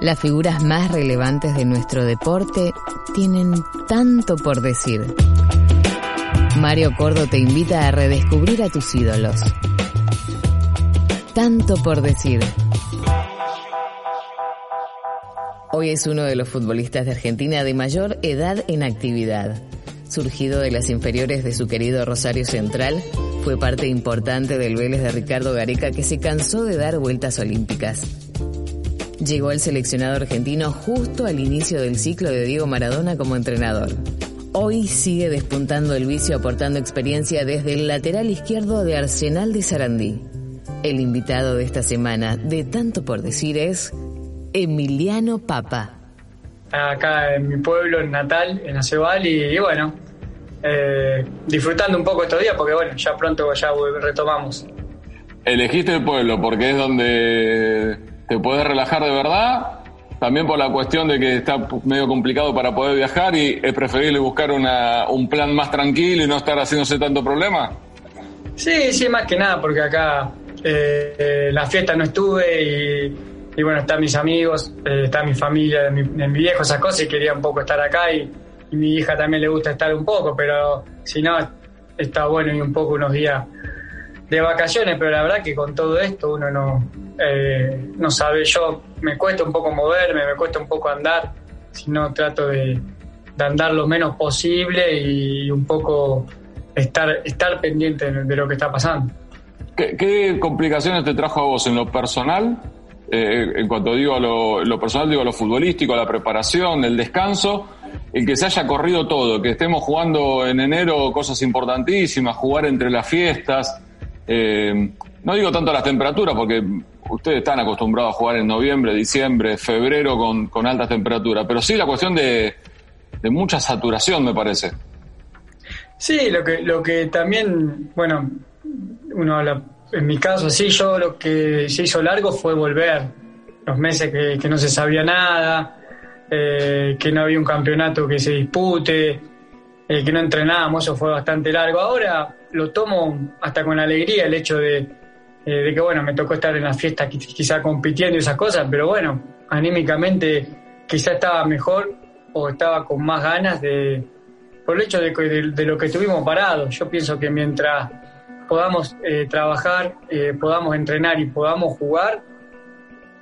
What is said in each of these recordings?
Las figuras más relevantes de nuestro deporte tienen tanto por decir. Mario Cordo te invita a redescubrir a tus ídolos. Tanto por decir. Hoy es uno de los futbolistas de Argentina de mayor edad en actividad. Surgido de las inferiores de su querido Rosario Central, fue parte importante del Vélez de Ricardo Gareca que se cansó de dar vueltas olímpicas. Llegó al seleccionado argentino justo al inicio del ciclo de Diego Maradona como entrenador. Hoy sigue despuntando el vicio aportando experiencia desde el lateral izquierdo de Arsenal de Sarandí. El invitado de esta semana, de tanto por decir, es Emiliano Papa. Acá en mi pueblo natal, en Acebal, y, bueno, eh, disfrutando un poco estos días porque bueno, ya pronto ya retomamos. Elegiste el pueblo porque es donde te puedes relajar de verdad, también por la cuestión de que está medio complicado para poder viajar y es preferible buscar una, un plan más tranquilo y no estar haciéndose tanto problema. Sí, sí, más que nada, porque acá eh, la fiesta no estuve y, bueno, están mis amigos, eh, está mi familia, mi, mi, viejo, esas cosas y quería un poco estar acá y, y mi hija también le gusta estar un poco, pero si no, está bueno y un poco unos días de vacaciones, pero la verdad que con todo esto uno no, eh, no sabe, yo me cuesta un poco moverme, me cuesta un poco andar, si no trato de, andar lo menos posible y un poco estar, estar pendiente de lo que está pasando. ¿Qué, complicaciones te trajo a vos en lo personal? Eh, en cuanto digo a lo, personal, digo a lo futbolístico, a la preparación, el descanso, el que se haya corrido todo, que estemos jugando en enero cosas importantísimas, jugar entre las fiestas. Eh, no digo tanto las temperaturas, porque ustedes están acostumbrados a jugar en noviembre, diciembre, febrero con, altas temperaturas, pero sí la cuestión de, mucha saturación, me parece. Sí, lo que, lo que también, bueno, uno habla, en mi caso, sí, yo lo que se hizo largo fue volver, los meses que, que no se sabía nada, eh, que no había un campeonato que se dispute, eh, que no entrenábamos, eso fue bastante largo. Ahora lo tomo hasta con alegría el hecho de eh, de que bueno, me tocó estar en la fiesta quizá compitiendo y esas cosas, pero bueno, anímicamente quizá estaba mejor o estaba con más ganas de, por el hecho de, de, lo que estuvimos parados. Yo pienso que mientras podamos eh, trabajar, eh, podamos entrenar y podamos jugar,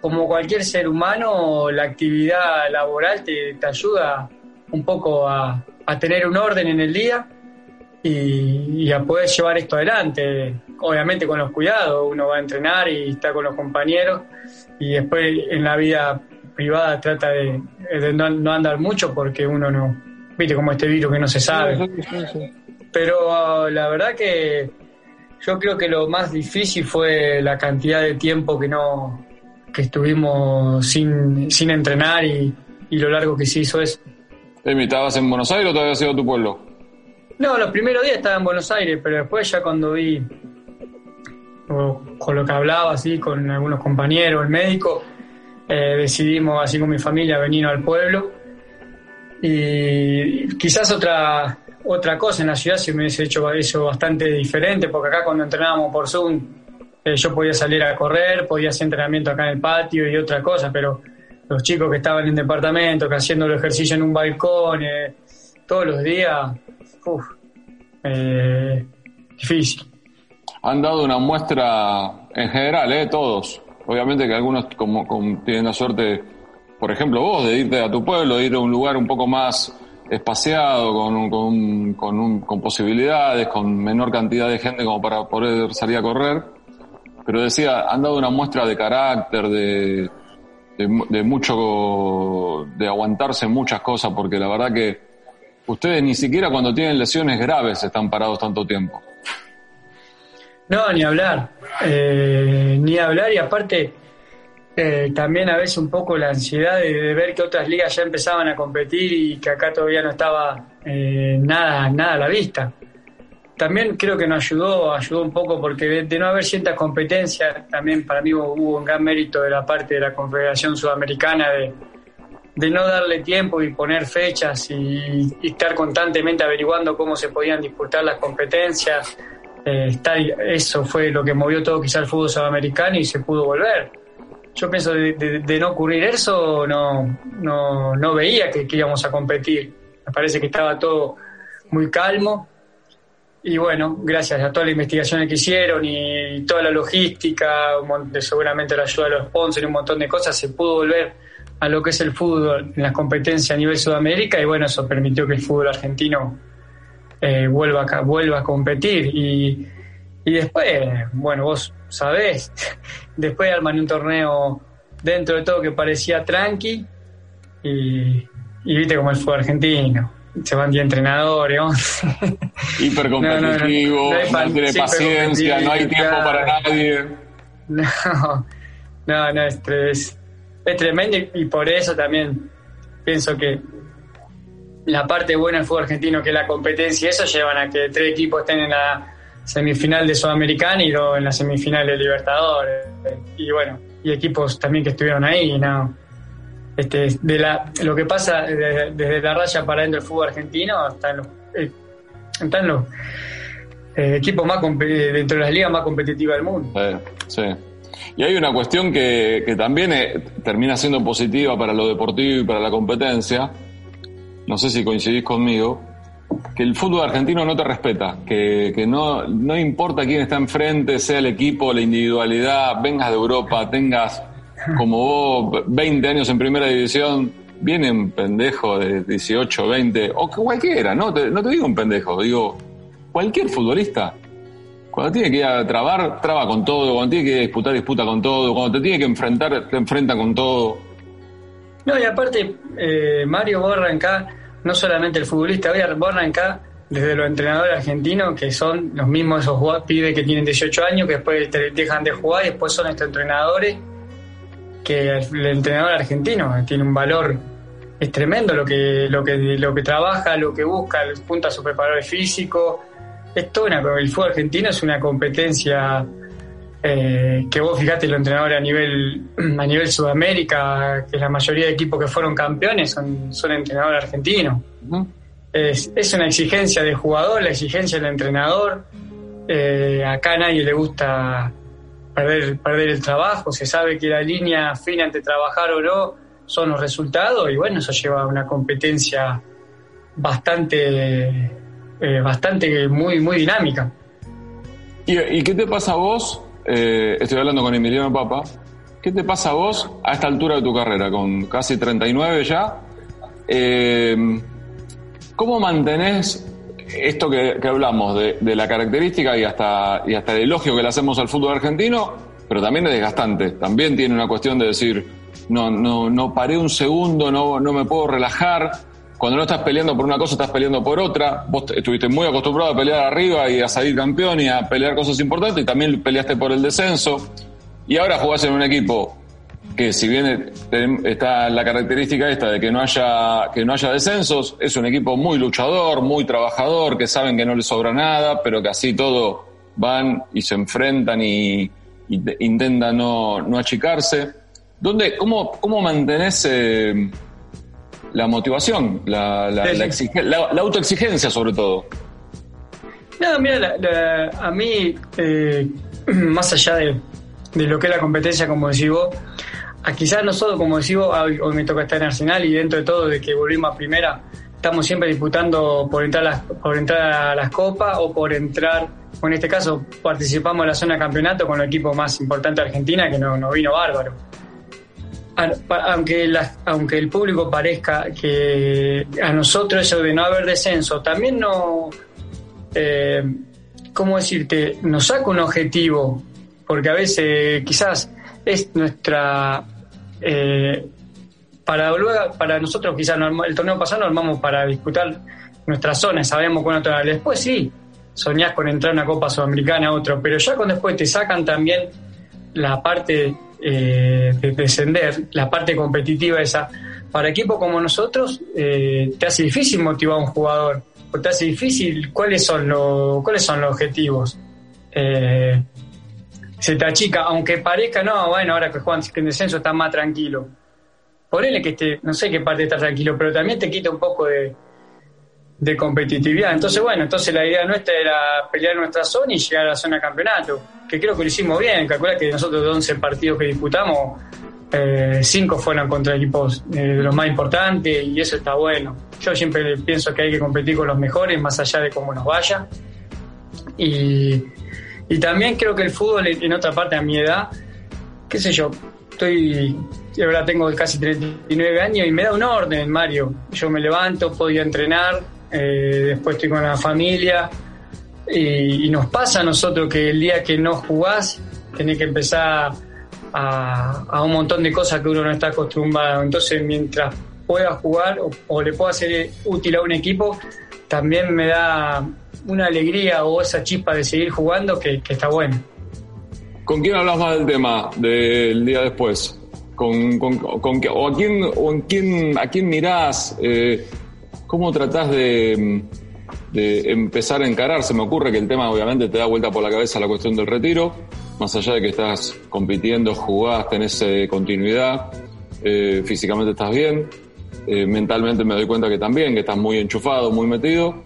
como cualquier ser humano, la actividad laboral te, te ayuda un poco a, a tener un orden en el día y, a poder llevar esto adelante. Obviamente con los cuidados, uno va a entrenar y está con los compañeros y después en la vida privada trata de, no, andar mucho porque uno no, viste como este virus que no se sabe. Pero la verdad que yo creo que lo más difícil fue la cantidad de tiempo que no que estuvimos sin, sin entrenar y, y lo largo que se hizo eso. ¿Estabas en Buenos Aires o todavía has sido tu pueblo? No, los primeros días estaba en Buenos Aires, pero después ya cuando vi, con lo que hablaba así con algunos compañeros, el médico, eh, decidimos así con mi familia venir al pueblo. Y quizás otra, otra cosa en la ciudad se me hubiese hecho eso bastante diferente, porque acá cuando entrenábamos por Zoom eh, yo podía salir a correr, podía hacer entrenamiento acá en el patio y otra cosa, pero los chicos que estaban en departamento, que haciendo el ejercicio en un balcón, eh, todos los días, uf, eh, difícil. Han dado una muestra en general, ¿eh? todos. Obviamente que algunos como, tienen la suerte, por ejemplo vos, de irte a tu pueblo, de ir a un lugar un poco más espaciado, con, con, con, con posibilidades, con menor cantidad de gente como para poder salir a correr. Pero decía, han dado una muestra de carácter, de, de, de mucho, de aguantarse muchas cosas, porque la verdad que ustedes ni siquiera cuando tienen lesiones graves están parados tanto tiempo. No, ni hablar, eh, ni hablar y aparte eh, también a veces un poco la ansiedad de, ver que otras ligas ya empezaban a competir y que acá todavía no estaba eh, nada, nada a la vista. También creo que nos ayudó, ayudó un poco porque de, de no haber ciertas competencias, también para mí hubo un gran mérito de la parte de la Confederación Sudamericana de, de no darle tiempo y poner fechas y, estar constantemente averiguando cómo se podían disputar las competencias. Eh, eso fue lo que movió todo quizá el fútbol sudamericano y se pudo volver. yo pienso de, no ocurrir eso, no, no, no veía que, íbamos a competir. Me parece que estaba todo muy calmo. Y bueno, gracias a toda la investigación que hicieron y toda la logística, seguramente la ayuda de los sponsors y un montón de cosas, se pudo volver a lo que es el fútbol en las competencias a nivel Sudamérica y bueno, eso permitió que el fútbol argentino eh, vuelva, a, vuelva a competir. Y, y después, bueno, vos sabés, después arman un torneo dentro de todo que parecía tranqui y, viste como el fútbol argentino. Se van 10 entrenadores, Hiper competitivo, no, tiene paciencia, no hay tiempo para nadie. No, no, no, es, es, es tremendo y por eso también pienso que la parte buena del fútbol argentino, que es la competencia, eso llevan a que tres equipos estén en la semifinal de Sudamericana y dos en la semifinal de Libertadores. Y bueno, y equipos también que estuvieron ahí, ¿no? Este, de la, lo que pasa desde, la raya para dentro del fútbol argentino están los, eh, los eh, equipos más dentro de las ligas más competitivas del mundo. Sí, Y hay una cuestión que, que también eh, termina siendo positiva para lo deportivo y para la competencia. No sé si coincidís conmigo, que el fútbol argentino no te respeta, que, que no, no importa quién está enfrente, sea el equipo, la individualidad, vengas de Europa, tengas como vos 20 años en primera división, viene un pendejo de 18, 20, o cualquiera, no te, no te digo un pendejo, digo cualquier futbolista. Cuando tiene que ir a trabar, traba con todo, cuando tiene que disputar, disputa con todo, cuando te tiene que enfrentar, te enfrenta con todo. No, y aparte, eh, Mario Borra acá no solamente el futbolista, voy a acá desde los entrenadores argentinos, que son los mismos esos pibes que tienen 18 años, que después dejan de jugar y después son estos entrenadores, que el, entrenador argentino tiene un valor, es tremendo lo que, lo que, lo que trabaja, lo que busca, punta a su preparador físico. Esto, el fútbol argentino es una competencia eh, que vos fijate los entrenadores a nivel a nivel Sudamérica, que la mayoría de equipos que fueron campeones son, son entrenadores argentinos. es, es, una exigencia del jugador, la exigencia del entrenador. Eh, acá a nadie le gusta perder, perder el trabajo, se sabe que la línea fina entre trabajar o no son los resultados y bueno, eso lleva a una competencia bastante, eh, bastante muy, muy dinámica. ¿Y, ¿Y qué te pasa a vos eh, estoy hablando con Emiliano Papa. ¿Qué te pasa a vos a esta altura de tu carrera, con casi 39 ya? Eh, ¿Cómo mantenés esto que, hablamos de, la característica y hasta, y hasta el elogio que le hacemos al fútbol argentino, pero también es desgastante? También tiene una cuestión de decir, no, no, no paré un segundo, no, no me puedo relajar cuando no estás peleando por una cosa, estás peleando por otra. Vos estuviste muy acostumbrado a pelear arriba y a salir campeón y a pelear cosas importantes y también peleaste por el descenso. Y ahora jugás en un equipo que si bien está la característica esta de que no haya que no haya descensos, es un equipo muy luchador, muy trabajador, que saben que no les sobra nada, pero que así todo van y se enfrentan y, intentan no, no achicarse. ¿Dónde, cómo, ¿Cómo mantenés eh, la motivación, la, la, autoexigencia sobre todo. No, mira, a mí, eh, más allá de, lo que es la competencia, como decís vos, a quizás nosotros, como decís vos, hoy, me toca estar en Arsenal y dentro de todo, de que volvimos a primera, estamos siempre disputando por entrar a las, por entrar a las copas o por entrar, o en este caso participamos en la zona de campeonato con el equipo más importante de Argentina, que nos no vino bárbaro aunque, aunque el público parezca que a nosotros eso de no haber descenso también no, eh, ¿cómo decirte? Nos saca un objetivo, porque a veces quizás es nuestra... Eh, para luego, para nosotros quizás el torneo pasado lo armamos para disputar nuestra zona, sabemos cuándo otra Después sí, soñás con entrar a una Copa Sudamericana a otro, pero ya cuando después te sacan también la parte eh, de descender, la parte competitiva esa, para equipos como nosotros eh, te hace difícil motivar a un jugador, o te hace difícil cuáles son, los cuáles son los objetivos. Eh, se te achica, aunque parezca, no, bueno, ahora que juegan en descenso está más tranquilo. Ponele que esté, no sé qué parte está tranquilo, pero también te quita un poco de, de competitividad. Entonces, bueno, entonces la idea nuestra era pelear nuestra zona y llegar a la zona campeonato, que creo que lo hicimos bien. Calcula que nosotros de 11 partidos que disputamos, eh, 5 fueron contra equipos eh, de los más importantes y eso está bueno. Yo siempre pienso que hay que competir con los mejores, más allá de cómo nos vaya. Y, y también creo que el fútbol, en otra parte, a mi edad, qué sé yo, estoy, ahora tengo casi 39 años y me da un orden, Mario. Yo me levanto, podía entrenar, eh, después estoy con la familia y, nos pasa a nosotros que el día que no jugás tenés que empezar a, un montón de cosas que uno no está acostumbrado. Entonces mientras pueda jugar o, le pueda ser útil a un equipo, también me da una alegría o esa chispa de seguir jugando que, está bueno. ¿Con quién hablas más del tema del día después? ¿Con, con, o a quién, o en quién, a quién mirás? Eh, ¿Cómo tratás de, empezar a encarar? Se me ocurre que el tema obviamente te da vuelta por la cabeza la cuestión del retiro, más allá de que estás compitiendo, jugás, tenés eh, continuidad, eh, físicamente estás bien, eh, mentalmente me doy cuenta que también, que estás muy enchufado, muy metido,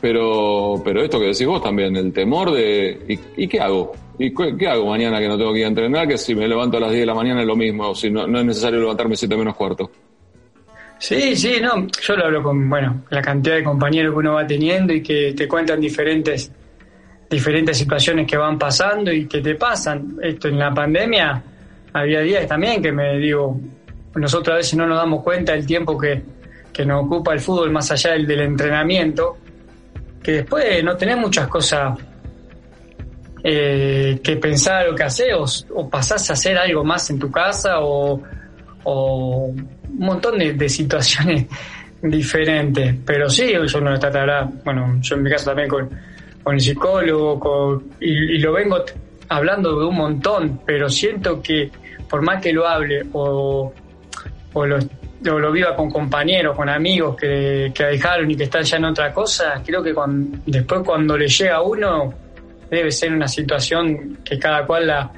pero, pero esto que decís vos también, el temor de ¿y, qué hago? ¿Y qué, hago mañana que no tengo que ir a entrenar? Que si me levanto a las 10 de la mañana es lo mismo, o si no, no es necesario levantarme 7 menos cuarto. Sí, sí, no, yo lo hablo con, bueno, la cantidad de compañeros que uno va teniendo y que te cuentan diferentes, diferentes situaciones que van pasando y que te pasan. Esto en la pandemia había días también que me digo, nosotros a veces no nos damos cuenta del tiempo que, que nos ocupa el fútbol más allá del, del entrenamiento, que después no tenés muchas cosas eh, que pensar o que hacer, o, o pasás a hacer algo más en tu casa o o un montón de, situaciones diferentes. Pero sí, yo no tratará, bueno, yo en mi caso también con, con el psicólogo, y, lo vengo hablando de un montón, pero siento que por más que lo hable o, o lo, lo, viva con compañeros, con amigos que, que dejaron y que están ya en otra cosa, creo que después cuando le llega a uno debe ser una situación que cada cual la,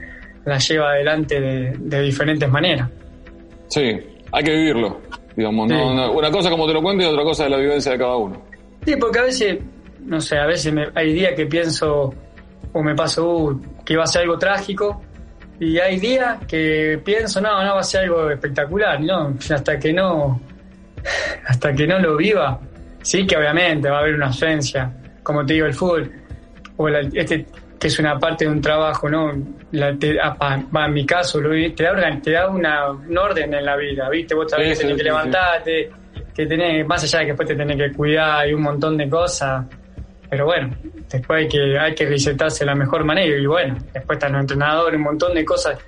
la lleva adelante de, de diferentes maneras. Sí, hay que vivirlo. Digamos, una cosa como te lo cuento y otra cosa de la vivencia de cada uno. Sí, porque a veces, no sé, a veces hay días que pienso o me paso uh, que va a ser algo trágico y hay días que pienso, no, no va a ser algo espectacular, no, hasta que no, hasta que no lo viva. Sí que obviamente va a haber una ausencia, como te digo, el fútbol, o este que es una parte de un trabajo, ¿no? La, ah, en mi caso, te da, te da una, un orden en la vida, ¿viste? Vos sabés que tenés que levantarte, que tenés, más allá de que después te tenés que cuidar y un montón de cosas. Pero bueno, después hay que, hay que recetarse de la mejor manera y bueno, después están los entrenadores, un montón de cosas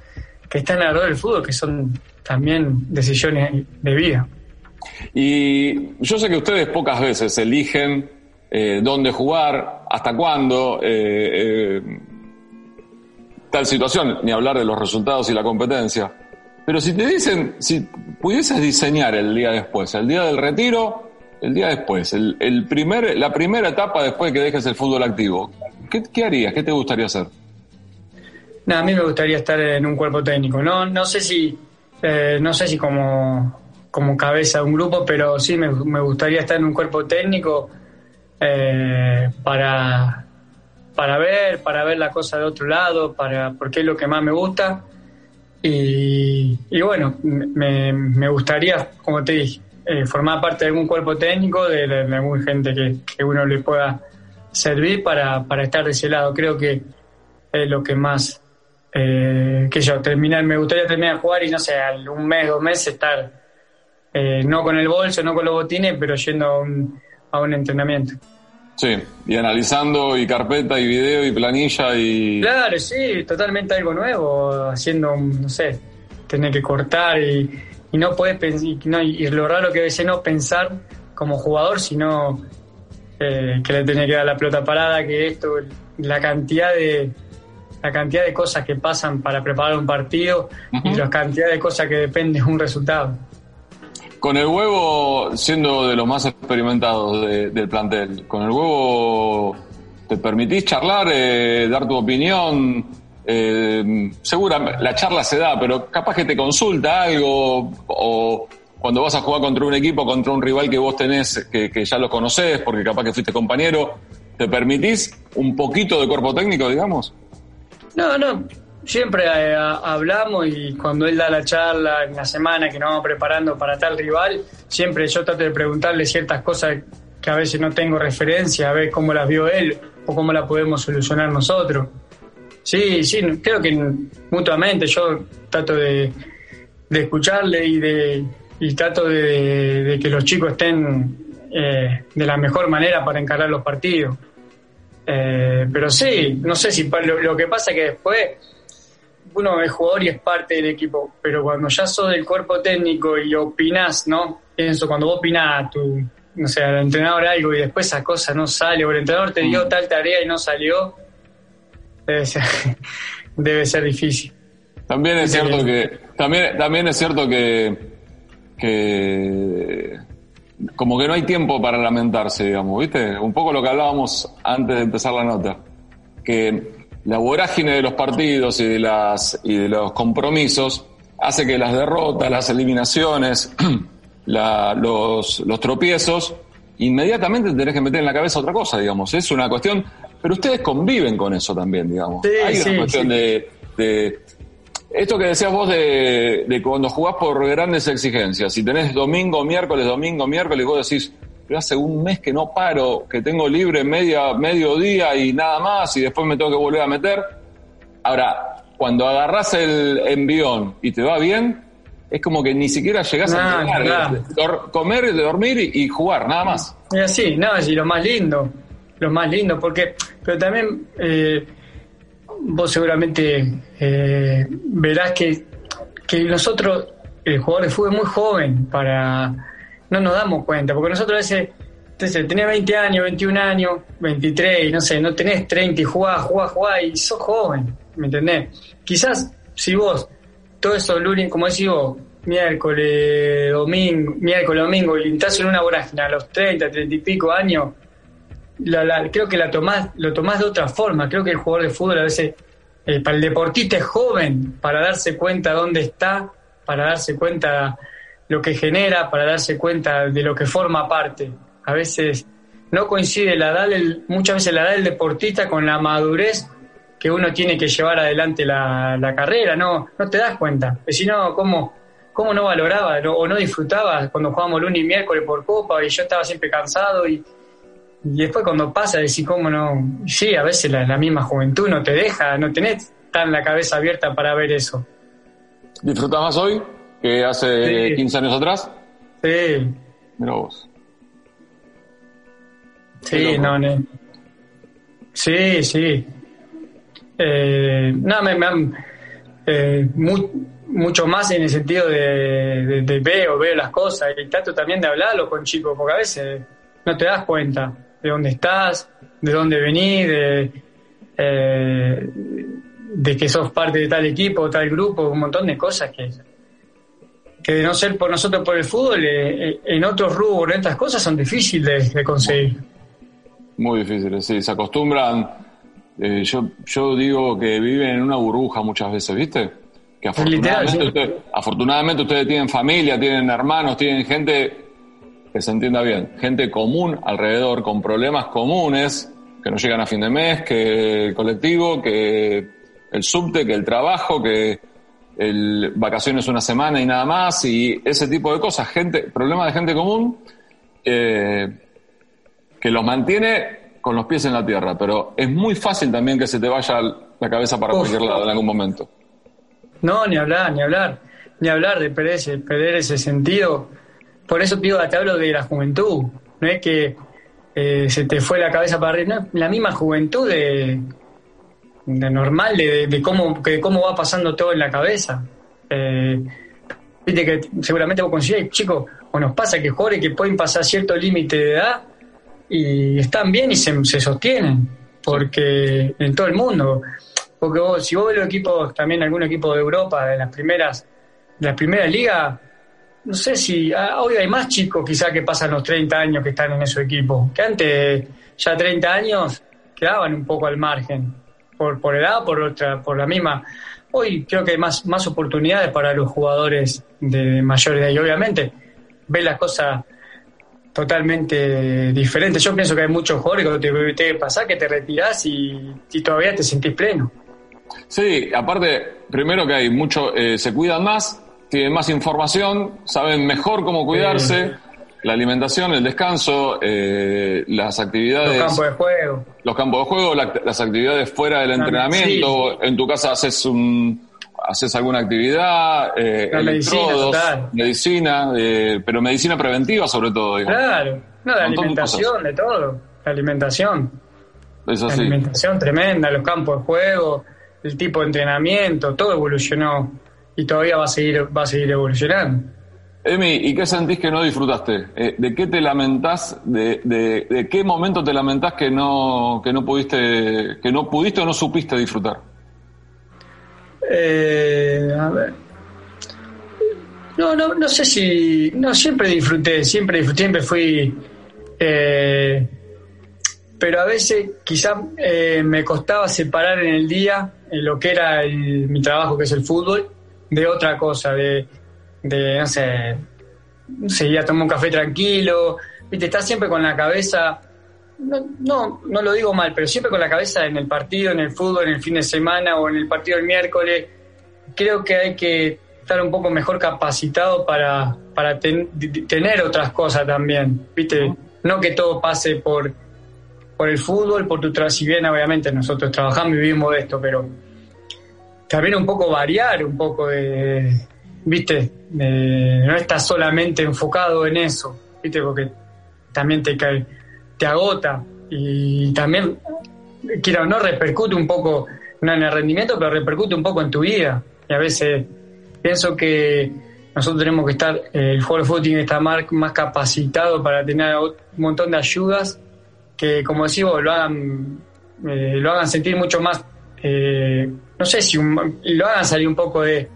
que están alrededor del fútbol que son también decisiones de vida. Y yo sé que ustedes pocas veces eligen eh, dónde jugar, hasta cuándo, eh, eh, tal situación, ni hablar de los resultados y la competencia. Pero si te dicen, si pudieses diseñar el día después, el día del retiro, el día después, el, primer, la primera etapa después de que dejes el fútbol activo, ¿qué, harías? ¿Qué te gustaría hacer? a mí me gustaría estar en un cuerpo técnico. No, no sé si, no sé si como, como cabeza de un grupo, pero sí me gustaría estar en un cuerpo técnico eh, para, para ver, para ver la cosa de otro lado, para, porque es lo que más me gusta. Y, bueno, me, me, gustaría, como te dije, eh, formar parte de algún cuerpo técnico, de, alguna gente que, que, uno le pueda servir para, para estar de ese lado. Creo que es lo que más, eh, que yo, terminar, me gustaría terminar de jugar y no sé, un mes, dos meses estar, eh, no con el bolso, no con los botines, pero yendo a un a un entrenamiento. Sí, y analizando y carpeta y video y planilla y... Claro, sí, totalmente algo nuevo, haciendo, no sé, tener que cortar y, no puedes pensar, y, lo raro que a no pensar como jugador, sino eh, que le tenés que dar la pelota parada, que esto, la cantidad de la cantidad de cosas que pasan para preparar un partido y la cantidad de cosas que dependen de un resultado. Con el huevo, siendo de los más experimentados del plantel, con el huevo te permitís charlar, eh, dar tu opinión. Eh, seguramente la charla se da, pero capaz que te consulta algo o, cuando vas a jugar contra un equipo, contra un rival que vos tenés, que, que ya lo conocés, porque capaz que fuiste compañero, ¿te permitís un poquito de cuerpo técnico, digamos? No, no, siempre eh, hablamos y cuando él da la charla en la semana que nos vamos preparando para tal rival, siempre yo trato de preguntarle ciertas cosas que a veces no tengo referencia, a ver cómo las vio él o cómo las podemos solucionar nosotros. Sí, sí, creo que mutuamente yo trato de, escucharle y de y trato de, que los chicos estén eh, de la mejor manera para encarar los partidos. Eh, pero sí, no sé si lo, lo que pasa es que después uno es jugador y es parte del equipo, pero cuando ya sos del cuerpo técnico y opinás, ¿no? Pienso, cuando vos opinás a tu, no sé, al entrenador algo y después esa cosa no sale, o el entrenador te dio mm. tal tarea y no salió, debe ser, debe ser difícil. También es cierto que, también, también es cierto que, que como que no hay tiempo para lamentarse, digamos, ¿viste? Un poco lo que hablábamos antes de empezar la nota. Que la vorágine de los partidos y de, las, y de los compromisos hace que las derrotas, las eliminaciones, los, los tropiezos, inmediatamente tenés que meter en la cabeza otra cosa, digamos. Es una cuestión, pero ustedes conviven con eso también, digamos. Hay una cuestión de, de, Esto que decías vos de, de cuando jugás por grandes exigencias, si tenés domingo, miércoles, domingo, miércoles, vos decís, hace un mes que no paro, que tengo libre media, medio día y nada más, y después me tengo que volver a meter. Ahora, cuando agarras el envión y te va bien, es como que ni siquiera llegás a entrenar, comer, dormir y, jugar, nada más. Y así, no, y lo más lindo, lo más lindo, porque, pero también eh, vos seguramente eh, verás que, que nosotros, el jugador de fútbol es muy joven para no nos damos cuenta, porque nosotros a veces, entonces, tenés 20 años, 21 años, 23, no sé, no tenés 30 y jugás, jugás, jugás y sos joven, ¿me entendés? Quizás si vos, todo eso lunes, como decís vos, miércoles, domingo, miércoles, domingo, y en una vorágine a los 30, 30 y pico años, creo que la tomás, lo tomás de otra forma. Creo que el jugador de fútbol a veces, eh, para el deportista es joven, para darse cuenta dónde está, para darse cuenta lo que genera para darse cuenta de lo que forma parte. A veces no coincide la edad, muchas veces la edad del deportista con la madurez que uno tiene que llevar adelante la, carrera, no, no te das cuenta. Si no, ¿cómo, ¿cómo no valoraba o no disfrutaba cuando jugábamos lunes y miércoles por copa y yo estaba siempre cansado y, después cuando pasa decir cómo no, sí, a veces la, la, misma juventud no te deja, no tenés tan la cabeza abierta para ver eso. ¿Disfrutabas hoy? Que hace 15 años atrás. Sí. Mira vos. Sí, no, no. Sí, sí. Eh, no, me, me eh, mucho más en el sentido de, de, veo, veo las cosas y trato también de hablarlo con chicos, porque a veces no te das cuenta de dónde estás, de dónde venís, de, eh, de que sos parte de tal equipo, tal grupo, un montón de cosas que que de no ser por nosotros por el fútbol, eh, eh, en otros rubros, en estas cosas son difíciles de, conseguir. Muy difíciles, sí, se acostumbran. Eh, yo, yo digo que viven en una burbuja muchas veces, ¿viste? Que afortunadamente, afortunadamente ustedes tienen familia, tienen hermanos, tienen gente que se entienda bien, gente común alrededor, con problemas comunes, que no llegan a fin de mes, que el colectivo, que el subte, que el trabajo, que el vacaciones una semana y nada más, y ese tipo de cosas, gente, problemas de gente común, eh, que los mantiene con los pies en la tierra, pero es muy fácil también que se te vaya la cabeza para cualquier lado en algún momento. No, ni hablar, ni hablar, ni hablar de perder ese, perder ese sentido. Por eso digo, te hablo de la juventud, no es que eh, se te fue la cabeza para arriba, la misma juventud de de normal de, cómo, de cómo va pasando todo en la cabeza. Eh, que seguramente vos chicos, o nos pasa que jugadores que pueden pasar cierto límite de edad y están bien y se, sostienen, porque en todo el mundo. Porque vos, si vos ves los equipos, también algún equipo de Europa, de las primeras, de las primeras ligas, no sé si ah, hoy hay más chicos quizá que pasan los 30 años que están en esos equipos, que antes ya 30 años quedaban un poco al margen por, por edad, por otra, por la misma. Hoy creo que hay más, más oportunidades para los jugadores de mayor edad y obviamente ves las cosas totalmente diferentes. Yo pienso que hay muchos jugadores que te, te pasa que te retirás y, todavía te sentís pleno. Sí, aparte, primero que hay mucho, eh, se cuidan más, tienen más información, saben mejor cómo cuidarse la alimentación, el descanso, eh, las actividades. Los campos de juego. Los campos de juego, las actividades fuera del entrenamiento. En tu casa haces un haces alguna actividad, eh, medicina, medicina eh, pero medicina preventiva sobre todo. Claro, no, de alimentación, de, todo, la alimentación. Es La alimentación tremenda, los campos de juego, el tipo de entrenamiento, todo evolucionó y todavía va a seguir, va a seguir evolucionando. Emi, ¿y qué sentís que no disfrutaste? Eh, ¿De qué te lamentás? De, qué momento te lamentás que no, que no pudiste, que no pudiste o no supiste disfrutar? Eh, a ver. No, no, no sé si. No, siempre disfruté, siempre siempre fui. Eh, pero a veces quizás me costaba separar en el día lo que era mi trabajo, que es el fútbol, de otra cosa, de de, no sé, no sé, ir a tomar un café tranquilo, viste, estás siempre con la cabeza, no, no, no lo digo mal, pero siempre con la cabeza en el partido, en el fútbol, en el fin de semana o en el partido del miércoles. Creo que hay que estar un poco mejor capacitado para, para tener otras cosas también, viste, no que todo pase por, por el fútbol, por tu trabajo, si bien obviamente nosotros trabajamos y vivimos de esto, pero también un poco variar, un poco de, viste, no estás solamente enfocado en eso, viste, porque también te, te agota y también, quiero no, repercute un poco, no en el rendimiento, pero repercute un poco en tu vida. Y a veces pienso que nosotros tenemos que estar, el jugador de fútbol tiene que estar más, capacitado para tener un montón de ayudas que, como decimos, lo hagan, eh, lo hagan sentir mucho más, eh, no sé si lo hagan salir un poco de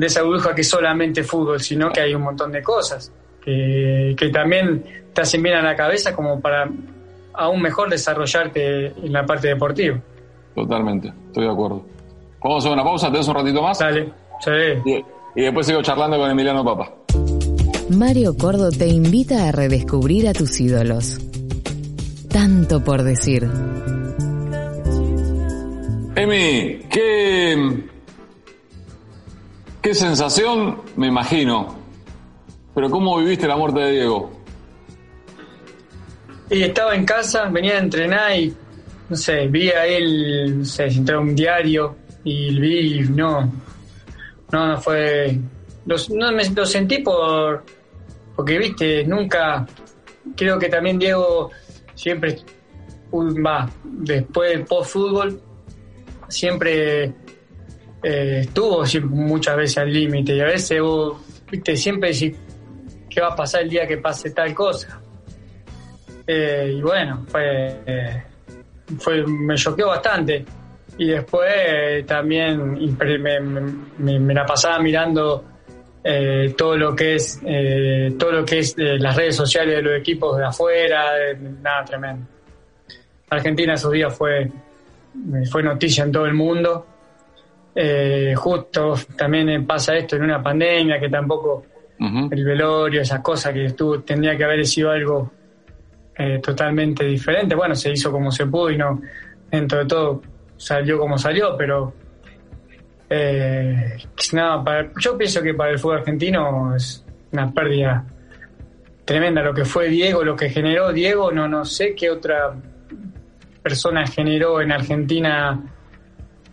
de esa burbuja que es solamente fútbol, sino que hay un montón de cosas que, también te hacen bien a la cabeza como para aún mejor desarrollarte en la parte deportiva. Totalmente, estoy de acuerdo. Vamos a hacer una pausa, ¿tenés un ratito más? Dale, sí. Y, después sigo charlando con Emiliano Papa. Mario Cordo te invita a redescubrir a tus ídolos. Tanto por decir. Emi, ¿qué, ¿Qué sensación? Me imagino. Pero ¿cómo viviste la muerte de Diego? Y estaba en casa, venía a entrenar y, no sé, vi a él, no sé, entró un diario y vi, no, no, no fue, no, me, lo sentí por, porque, viste, nunca, creo que también Diego siempre, va, después del post-fútbol, siempre eh, estuvo muchas veces al límite y a veces vos, viste, siempre decís, ¿qué va a pasar el día que pase tal cosa? Eh, y bueno, fue, fue, me choqueó bastante. Y después también me, la pasaba mirando eh, todo lo que es todo lo que es las redes sociales de los equipos de afuera, nada tremendo. Argentina esos días fue, fue noticia en todo el mundo eh, justo también pasa esto en una pandemia que tampoco el velorio, esas cosas que estuvo, tendría que haber sido algo eh, totalmente diferente. Bueno, se hizo como se pudo y no, dentro de todo salió como salió, pero eh, nada, yo pienso que para el fútbol argentino es una pérdida tremenda lo que fue Diego, lo que generó Diego, no, no sé qué otra persona generó en Argentina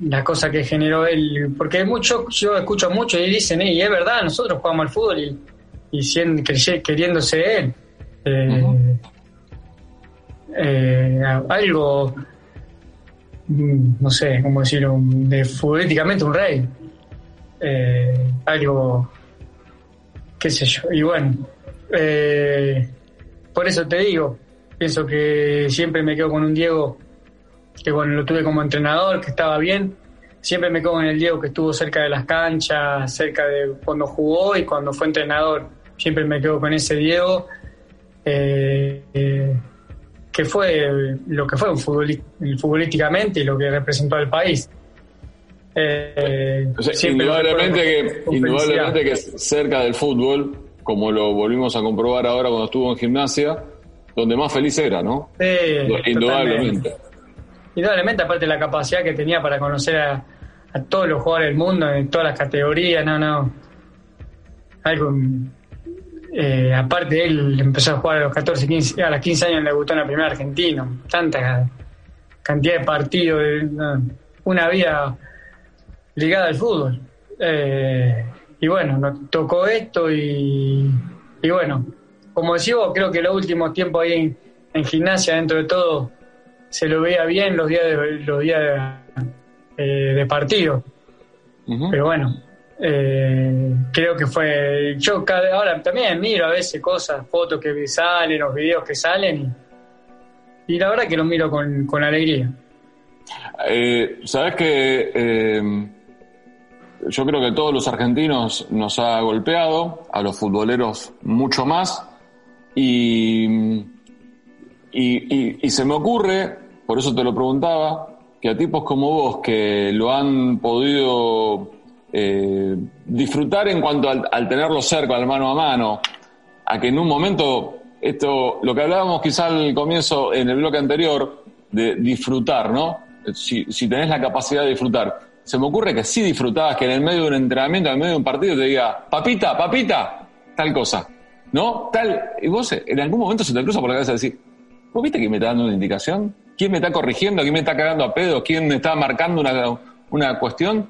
la cosa que generó él, porque mucho, yo escucho mucho y dicen, y es verdad, nosotros jugamos al fútbol y, y siendo, queriéndose él. Eh, eh, algo, mm, no sé cómo decirlo, de futbolísticamente un rey. Eh, algo, qué sé yo, y bueno, por eso te digo, pienso que siempre me quedo con un Diego que bueno, lo tuve como entrenador, que estaba bien. Siempre me quedo en el Diego que estuvo cerca de las canchas, cerca de cuando jugó y cuando fue entrenador. Siempre me quedo con ese Diego, eh, eh, que fue lo que fue futbolísticamente y lo que representó al país. Eh, indudablemente, que, indudablemente que cerca del fútbol, como lo volvimos a comprobar ahora cuando estuvo en gimnasia, donde más feliz era, ¿no? Sí, Indudablemente. Indudablemente, aparte de la capacidad que tenía para conocer a, todos los jugadores del mundo, en todas las categorías, no, no. Algo. Eh, aparte, él empezó a jugar a los 14, 15, a los 15 años le gustó en la primera argentina. Tanta cantidad de partidos, una vida ligada al fútbol. Eh, y bueno, nos tocó esto y, y bueno, como decía creo que los últimos tiempos ahí en, gimnasia, dentro de todo, se lo veía bien los días de, los días de, eh, partido. Pero bueno, eh, creo que fue. Yo cada, ahora también miro a veces cosas, fotos que salen, los videos que salen, y, la verdad que los miro con, con alegría. Eh, Sabes que eh, yo creo que todos los argentinos nos ha golpeado, a los futboleros mucho más, y, y, se me ocurre, por eso te lo preguntaba, que a tipos como vos que lo han podido eh, disfrutar en cuanto al, tenerlo cerca, al mano a mano, a que en un momento, esto, lo que hablábamos quizá al comienzo en el bloque anterior, de disfrutar, ¿no? Si, si tenés la capacidad de disfrutar se me ocurre que sí disfrutabas que en el medio de un entrenamiento, en el medio de un partido, te diga, papita, papita, tal cosa. ¿No? Tal. Y vos en algún momento se te cruza por la cabeza decir, ¿vos viste quién me está dando una indicación? ¿Quién me está corrigiendo? ¿Quién me está cagando a pedo? ¿Quién me está marcando una, una cuestión?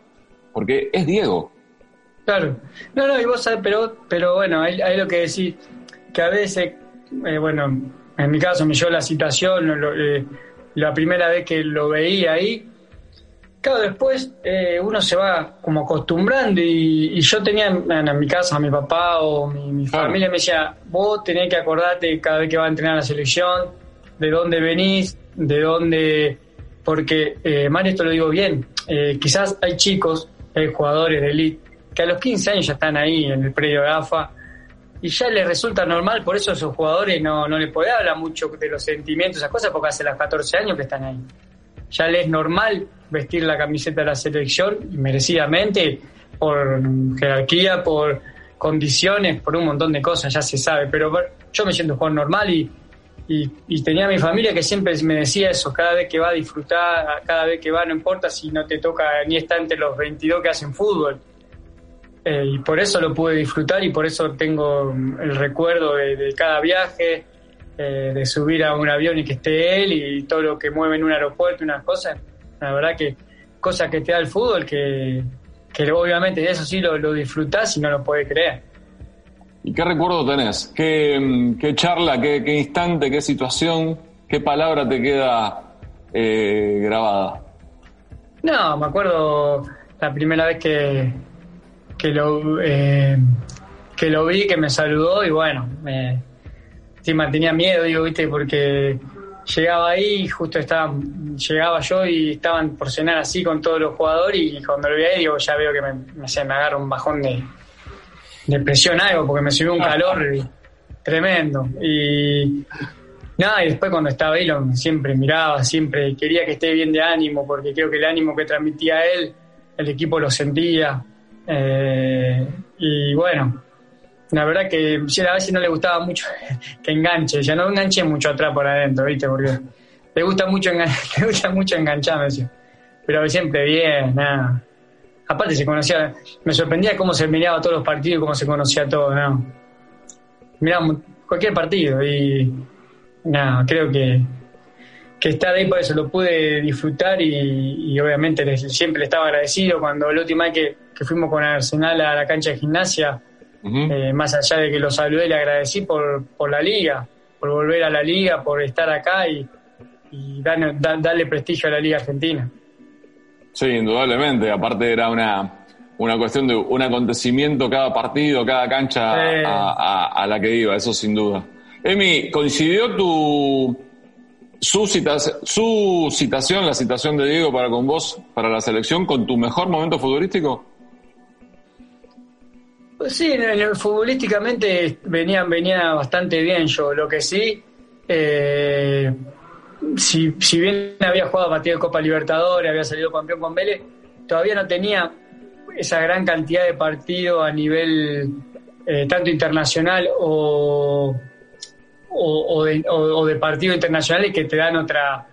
Porque es Diego. Claro. No, no, y vos sabés, pero, pero bueno, hay, lo que decir, que a veces, eh, bueno, en mi caso me llevó la citación, eh, la primera vez que lo veía ahí, Claro, después eh, uno se va como acostumbrando y, yo tenía en, mi casa a mi papá o mi, familia me decía, vos tenés que acordarte cada vez que va a entrenar la selección, de dónde venís, de dónde... Porque, eh, Mario, esto lo digo bien, eh, quizás hay chicos, hay jugadores de elite, que a los 15 años ya están ahí en el predio de AFA y ya les resulta normal, por eso a esos jugadores no, no les puede hablar mucho de los sentimientos, esas cosas, porque hace los 14 años que están ahí. Ya le es normal vestir la camiseta de la selección, merecidamente, por jerarquía, por condiciones, por un montón de cosas, ya se sabe, pero yo me siento jugador normal y, y, tenía mi familia que siempre me decía eso, cada vez que va a disfrutar, cada vez que va, no importa si no te toca ni está entre los 22 que hacen fútbol. Eh, y por eso lo pude disfrutar y por eso tengo el recuerdo de cada viaje, eh, de subir a un avión y que esté él y todo lo que mueve en un aeropuerto, unas cosas. La verdad que cosas que te da el fútbol que, que obviamente eso sí lo, lo disfrutás y no lo puedes creer. ¿Y qué recuerdo tenés? ¿Qué, qué charla, qué, instante, qué situación, qué palabra te queda eh, grabada? No, me acuerdo la primera vez que, que, lo, eh, que lo vi, que me saludó y bueno, me, encima tenía miedo, digo, viste, porque llegaba ahí, justo estaba, llegaba yo y estaban por cenar así con todos los jugadores y cuando lo vi ahí, digo, ya veo que me, me, me agarra un bajón de, de presión algo, porque me subió un calor tremendo. Y nada, y después cuando estaba ahí siempre miraba, siempre quería que esté bien de ánimo, porque creo que el ánimo que transmitía él, el equipo lo sentía. Eh, y bueno, la verdad que a veces no le gustaba mucho que enganche, ya no enganche mucho atrás por adentro, ¿viste? Porque le gusta mucho, le gusta mucho engancharme, pero siempre bien, nada. Aparte se conocía, me sorprendía cómo se miraba todos los partidos, cómo se conocía todo, ¿no? Miramos cualquier partido y nada, creo que, que estar ahí por eso lo pude disfrutar y, obviamente siempre le estaba agradecido cuando la última vez que, que fuimos con Arsenal a la cancha de gimnasia, eh, más allá de que lo saludé, le agradecí por, por la liga, por volver a la liga, por estar acá y, darle prestigio a la liga argentina. Sí, indudablemente. Aparte era una, una cuestión de un acontecimiento cada partido, cada cancha a, la que iba, eso sin duda. Emi, ¿coincidió tu su, su citación, la citación de Diego para con vos, para la selección, con tu mejor momento futbolístico? Pues sí, futbolísticamente venía, venía bastante bien yo. Lo que sí, eh, si, si, bien había jugado partido de Copa Libertadores, había salido campeón con Vélez, todavía no tenía esa gran cantidad de partidos a nivel eh, tanto internacional o, o, de, partido internacional y que te dan otra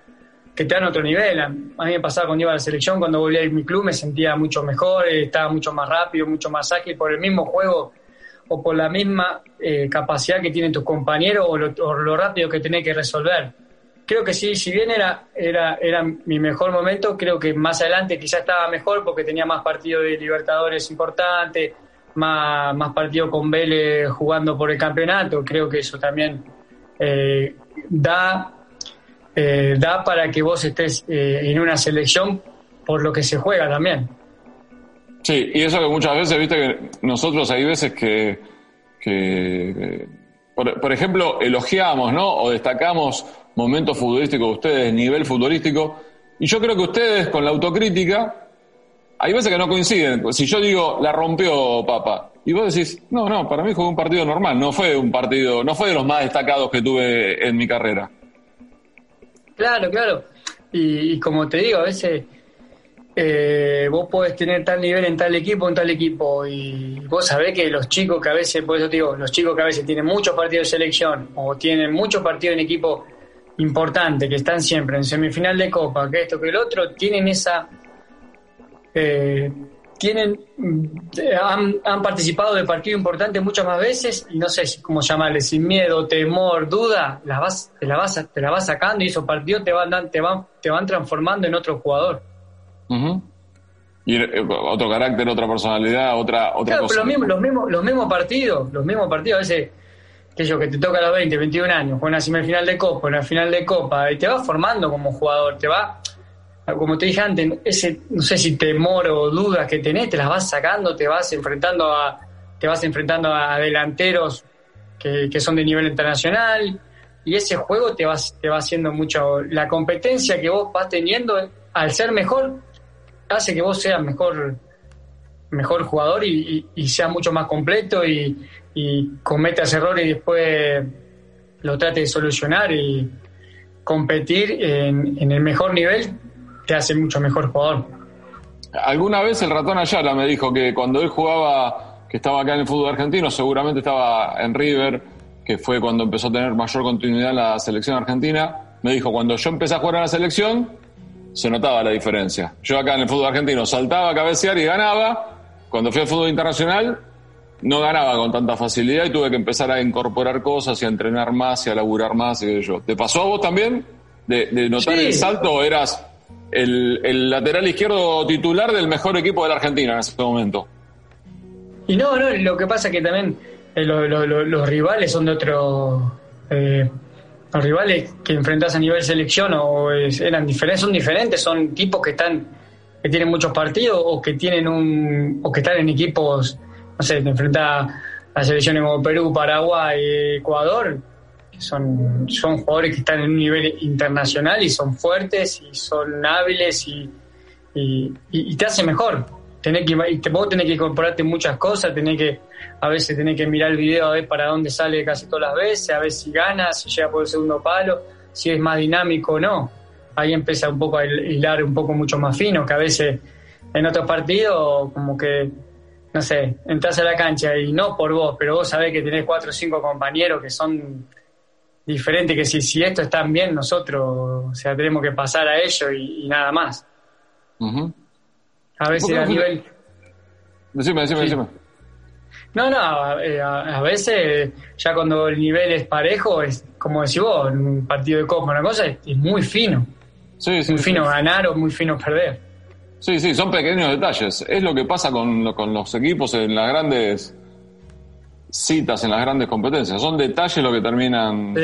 que te dan otro nivel. A mí me pasaba cuando iba a la selección, cuando volví a mi club me sentía mucho mejor, estaba mucho más rápido, mucho más ágil por el mismo juego o por la misma eh, capacidad que tienen tus compañeros o lo, rápido que tenés que resolver. Creo que sí, si bien era, era, era mi mejor momento, creo que más adelante quizás estaba mejor porque tenía más partidos de Libertadores importantes, más, más partidos con Vélez jugando por el campeonato. Creo que eso también eh, da, eh, da para que vos estés en una selección por lo que se juega también. Sí, y eso que muchas veces, viste que nosotros hay veces que, que por, ejemplo, elogiamos, ¿no? O destacamos momentos futbolísticos de ustedes, nivel futbolístico, y yo creo que ustedes con la autocrítica, hay veces que no coinciden. Si yo digo, la rompió Papa, y vos decís, no, no, para mí fue un partido normal, no fue un partido, no fue de los más destacados que tuve en mi carrera. Claro, claro. y como te digo, a veces eh, vos podés tener tal nivel en tal equipo, en tal equipo, y vos sabés que los chicos que a veces, por eso te digo, los chicos que a veces tienen muchos partidos de selección o tienen muchos partidos en equipo importante, que están siempre en semifinal de Copa, que esto, que el otro, tienen esa... Eh, tienen eh, han, participado de partidos importantes muchas más veces y no sé cómo llamarle, sin miedo, temor, duda, la vas, te, la vas, te la vas sacando y esos partidos te van, te van, te van transformando en otro jugador. Y eh, otro carácter, otra personalidad, otra, otra cosa. los mismos, los, mismos, los mismos partidos, los mismos partidos, a veces, que yo, que te toca a los 20, 21 años, juega una final de Copa, una final de Copa, y te vas formando como jugador, te va, como te dije antes, ese, no sé si temor o dudas que tenés, te las vas sacando, te vas enfrentando a, te vas enfrentando a delanteros que, que son de nivel internacional, y ese juego te va, te va haciendo mucho, la competencia que vos vas teniendo, al ser mejor, hace que vos seas mejor, mejor jugador y, y, seas mucho más completo y, cometas errores y después lo trates de solucionar y competir en, el mejor nivel te hace mucho mejor jugador. Alguna vez el ratón Ayala me dijo que cuando él jugaba, que estaba acá en el fútbol argentino, seguramente estaba en River, que fue cuando empezó a tener mayor continuidad en la selección argentina, me dijo, cuando yo empecé a jugar en la selección, se notaba la diferencia. Yo acá en el fútbol argentino saltaba a cabecear y ganaba. Cuando fui al fútbol internacional no ganaba con tanta facilidad y tuve que empezar a incorporar cosas y a entrenar más y a laburar más y yo. ¿Te pasó a vos también de, notar el salto eras el, lateral izquierdo titular del mejor equipo de la Argentina en ese momento? Y no, no, lo que pasa es que también eh, los rivales son de otro... Eh, los rivales que enfrentas a nivel selección o eran diferentes, son diferentes, son tipos que están que tienen muchos partidos o que tienen un o que están en equipos, no sé, te enfrentas a selecciones como Perú, Paraguay, Ecuador, que son, son jugadores que están en un nivel internacional y son fuertes y son hábiles y, y te hace mejor tenés que, vos tenés que incorporarte muchas cosas, tenés que, a veces tenés que mirar el video a ver para dónde sale casi todas las veces, a ver si gana, si llega por el segundo palo, si es más dinámico o no. Ahí empieza un poco a hilar un poco mucho más fino, que a veces en otros partidos como que, no sé, entras a la cancha y no por vos, pero vos sabés que tenés cuatro o cinco compañeros que son diferentes, que si, si esto están bien, nosotros, o sea, tenemos que pasar a ellos y, nada más. A veces a nivel... Decime, decime, decime. No, no, eh, a, veces ya cuando el nivel es parejo, es como decís vos, en un partido de Copa, una cosa, es, muy fino. Sí, sí, muy fino ganar o muy fino perder. Sí, sí, son pequeños detalles. Es lo que pasa con, con los equipos en las grandes citas, en las grandes competencias. Son detalles lo que terminan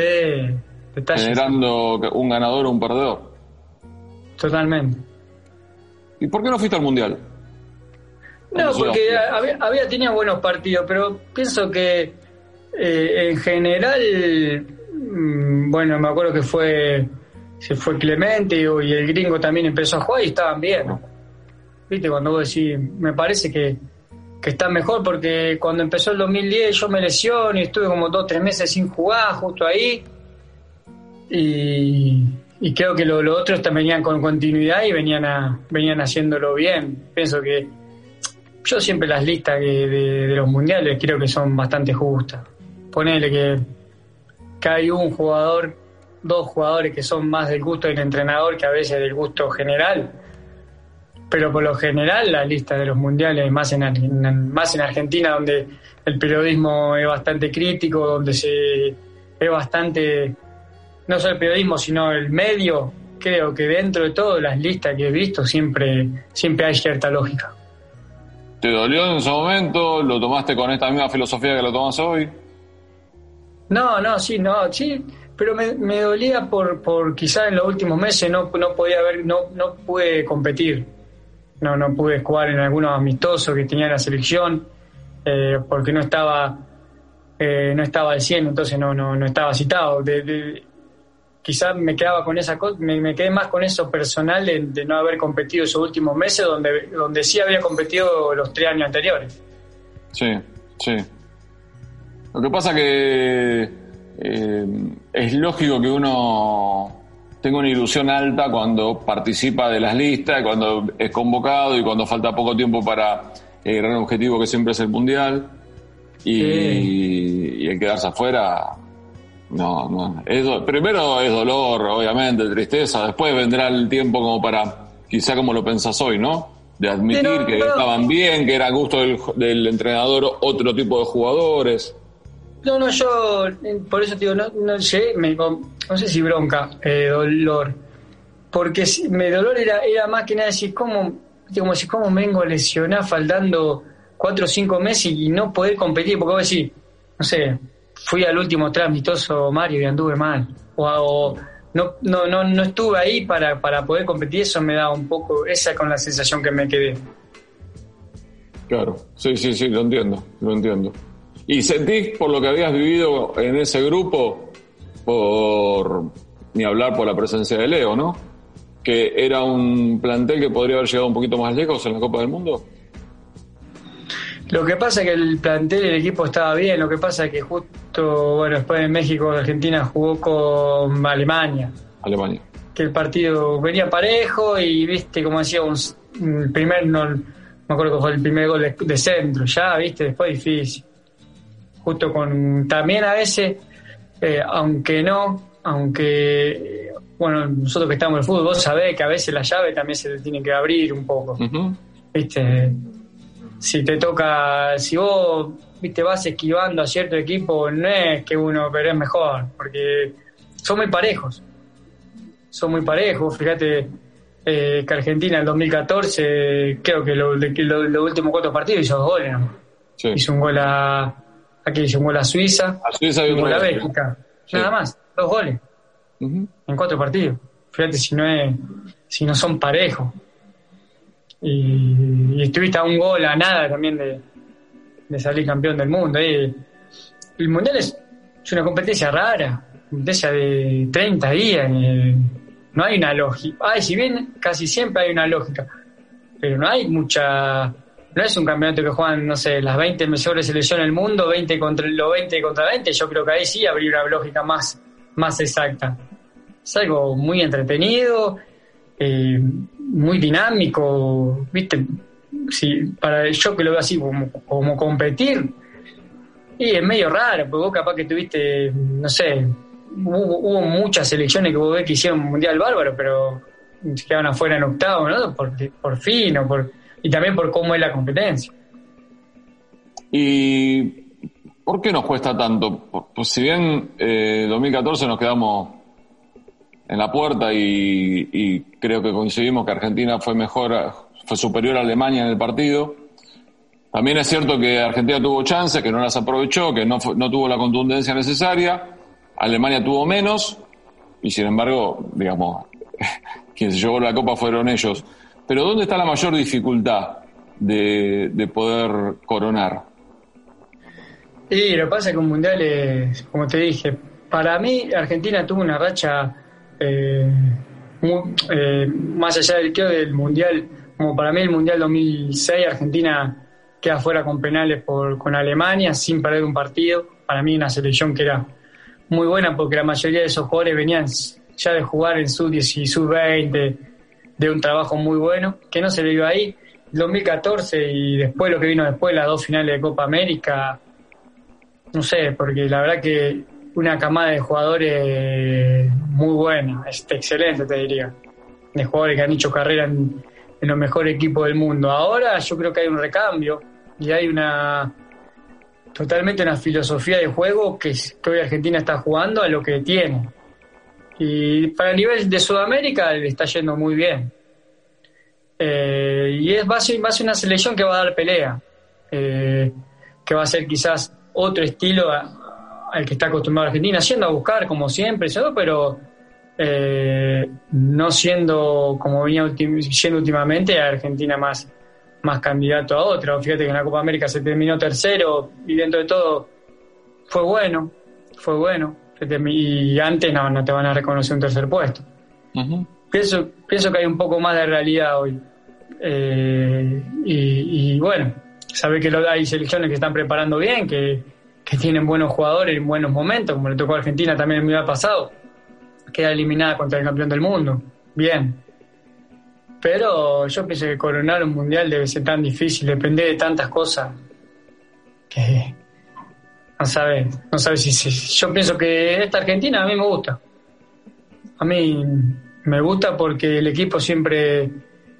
generando un ganador o un perdedor. Totalmente. ¿Y por qué no fuiste al Mundial? No, porque había, había, tenía buenos partidos, pero pienso que eh, en general, mm, bueno, me acuerdo que fue se fue Clemente y el gringo también empezó a jugar y estaban bien. Viste, cuando vos decís, me parece que, que están mejor porque cuando empezó el 2010 yo me lesioné y estuve como dos, tres meses sin jugar justo ahí. Y, y creo que los otros también venían con continuidad y venían, a, venían haciéndolo bien. Pienso que yo siempre las listas de, los mundiales creo que son bastante justas. Ponele que, que hay un jugador, dos jugadores que son más del gusto del entrenador que a veces del gusto general. Pero por lo general la lista de los mundiales, más en, más en Argentina, donde el periodismo es bastante crítico, donde se es bastante, no solo el periodismo, sino el medio, creo que dentro de todas las listas que he visto siempre, siempre hay cierta lógica. ¿Te dolió en ese momento? ¿Lo tomaste con esta misma filosofía que lo tomas hoy? No, no, sí, no, sí, pero me, me dolía por, por quizás en los últimos meses no, no podía ver, no, no pude competir, no, no pude jugar en algunos amistosos que tenía la selección, eh, porque no estaba, eh, no estaba al 100, entonces no, no, no estaba citado. De, quizás me quedaba con esa me, me quedé más con eso personal de, no haber competido esos últimos meses donde, donde sí había competido los tres años anteriores. Sí, sí. Lo que pasa que eh, es lógico que uno tenga una ilusión alta cuando participa de las listas, cuando es convocado y cuando falta poco tiempo para el gran objetivo que siempre es el mundial. Y, y el quedarse afuera no, no. primero es dolor, obviamente, tristeza. Después vendrá el tiempo como para, quizá como lo pensás hoy, ¿no? De admitir que estaban bien, que era gusto del, entrenador otro tipo de jugadores. No, no, yo, por eso digo, no, no sé, me, no sé si bronca, eh, dolor. Porque me dolor era, era más que nada decir, ¿cómo, como si cómo vengo a lesionar faltando cuatro o cinco meses y no poder competir? Porque vos decís, no sé, fui al último transmitoso Mario y anduve mal. O, no, no, no, no estuve ahí para, para poder competir, eso me da un poco, esa con la sensación que me quedé. Claro, sí, sí, sí, lo entiendo, lo entiendo. ¿Y sentís por lo que habías vivido en ese grupo, por ni hablar por la presencia de Leo, ¿no? Que era un plantel que podría haber llegado un poquito más lejos en la Copa del Mundo. Lo que pasa es que el plantel el equipo estaba bien, lo que pasa es que justo, bueno, después de México, Argentina jugó con Alemania. Alemania. Que el partido venía parejo y, viste, como decía, un, primer, no me acuerdo que fue el primer gol de, centro, ya, viste, después difícil. Justo con, también a veces, eh, aunque no, aunque, bueno, nosotros que estamos en el fútbol, vos sabés que a veces la llave también se tiene que abrir un poco, viste si te toca, si vos viste vas esquivando a cierto equipo, no es que uno pero es mejor, porque son muy parejos. Son muy parejos, fíjate eh, que Argentina en el 2014, creo que los lo, últimos cuatro partidos hizo dos goles. Hizo un gol a, aquí hizo un gol a Suiza, a Suiza y un gol a Bélgica. Nada más, dos goles en cuatro partidos. Fíjate si no es, si no son parejos y, estuviste a un gol, a nada también de, salir campeón del mundo. el Mundial es, una competencia rara, competencia de 30 días, no hay una lógica. Ay, si bien casi siempre hay una lógica, pero no hay mucha... No es un campeonato que juegan, no sé, las 20 mejores selecciones del mundo, 20 contra los 20 contra 20. Yo creo que ahí sí habría una lógica más, más exacta. Es algo muy entretenido, eh, muy dinámico, ¿viste? Si, para yo que lo veo así, como, como competir, y es medio raro, porque vos capaz que tuviste, no sé, hubo, muchas selecciones que vos ves que hicieron un mundial bárbaro, pero se quedaron afuera en octavo, ¿no? Por, por fin, o por, y también por cómo es la competencia. ¿Y por qué nos cuesta tanto? Pues si bien eh, 2014 nos quedamos en la puerta y, creo que coincidimos que Argentina fue mejor, fue superior a Alemania en el partido. También es cierto que Argentina tuvo chances, que no las aprovechó, que no, no tuvo la contundencia necesaria. Alemania tuvo menos y sin embargo, digamos, quien se llevó la copa fueron ellos. Pero ¿dónde está la mayor dificultad de, de poder coronar? Y lo que pasa un mundial es, como te dije, para mí Argentina tuvo una racha eh, eh, más allá del que del Mundial, como para mí el Mundial 2006, Argentina queda fuera con penales por, con Alemania sin perder un partido. Para mí una selección que era muy buena porque la mayoría de esos jugadores venían ya de jugar en sub-10 y sub-20, de un trabajo muy bueno, que no se le dio ahí. 2014 y después lo que vino después, las dos finales de Copa América, no sé, porque la verdad que una camada de jugadores muy buena, este, excelente te diría, de jugadores que han hecho carrera en, los mejores equipos del mundo. Ahora yo creo que hay un recambio y hay una totalmente una filosofía de juego que, que hoy Argentina está jugando a lo que tiene. Y para el nivel de Sudamérica le está yendo muy bien. Eh, y es, va, a una selección que va a dar pelea, eh, que va a ser quizás otro estilo al que está acostumbrado Argentina, siendo a buscar como siempre, pero eh, no siendo como venía siendo últimamente Argentina más, más candidato a otra. Fíjate que en la Copa América se terminó tercero y dentro de todo fue bueno, fue bueno. Y antes no, no te van a reconocer un tercer puesto. pienso, pienso que hay un poco más de realidad hoy. Eh, y, bueno, sabe que hay selecciones que están preparando bien, que, tienen buenos jugadores en buenos momentos, como le tocó a Argentina también el año pasado. Queda eliminada contra el campeón del mundo. Bien. Pero yo pienso que coronar un mundial debe ser tan difícil, depende de tantas cosas que no sabe, no sabe si, si, yo pienso que esta Argentina a mí me gusta. A mí me gusta porque el equipo siempre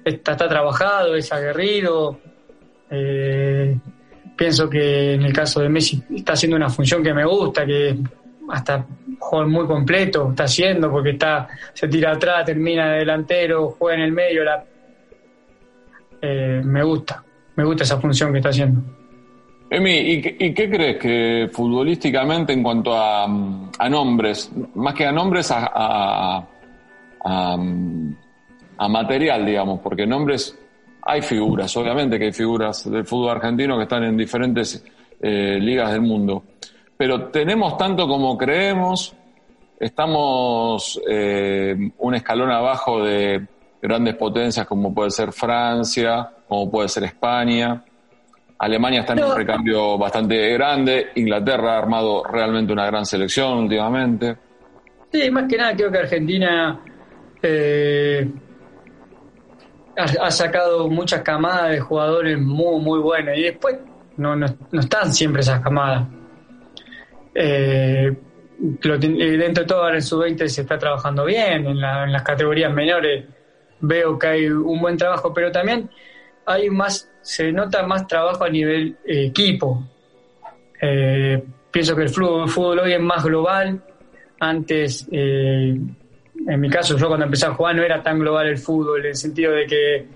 está, trabajado, es aguerrido. Eh, pienso que en el caso de Messi está haciendo una función que me gusta, que hasta juega muy completo, está haciendo porque está se tira atrás, termina de delantero, juega en el medio. La, eh, me gusta, me gusta esa función que está haciendo. Emi, ¿y, qué crees que futbolísticamente en cuanto a, nombres, más que a nombres, a, a material, digamos, porque nombres hay figuras, obviamente que hay figuras del fútbol argentino que están en diferentes eh, ligas del mundo, pero tenemos tanto como creemos, estamos eh, un escalón abajo de grandes potencias como puede ser Francia, como puede ser España. Alemania está en un recambio bastante grande, Inglaterra ha armado realmente una gran selección últimamente. Sí, más que nada creo que Argentina eh, ha, sacado muchas camadas de jugadores muy, muy buenos y después no, no, están siempre esas camadas. Eh, eh, dentro de todo ahora en su 20 se está trabajando bien, en, las categorías menores veo que hay un buen trabajo, pero también hay más, se nota más trabajo a nivel eh, equipo. pienso que el fútbol, el fútbol, hoy es más global. Antes en mi caso, yo cuando empecé a jugar no era tan global el fútbol, en el sentido de que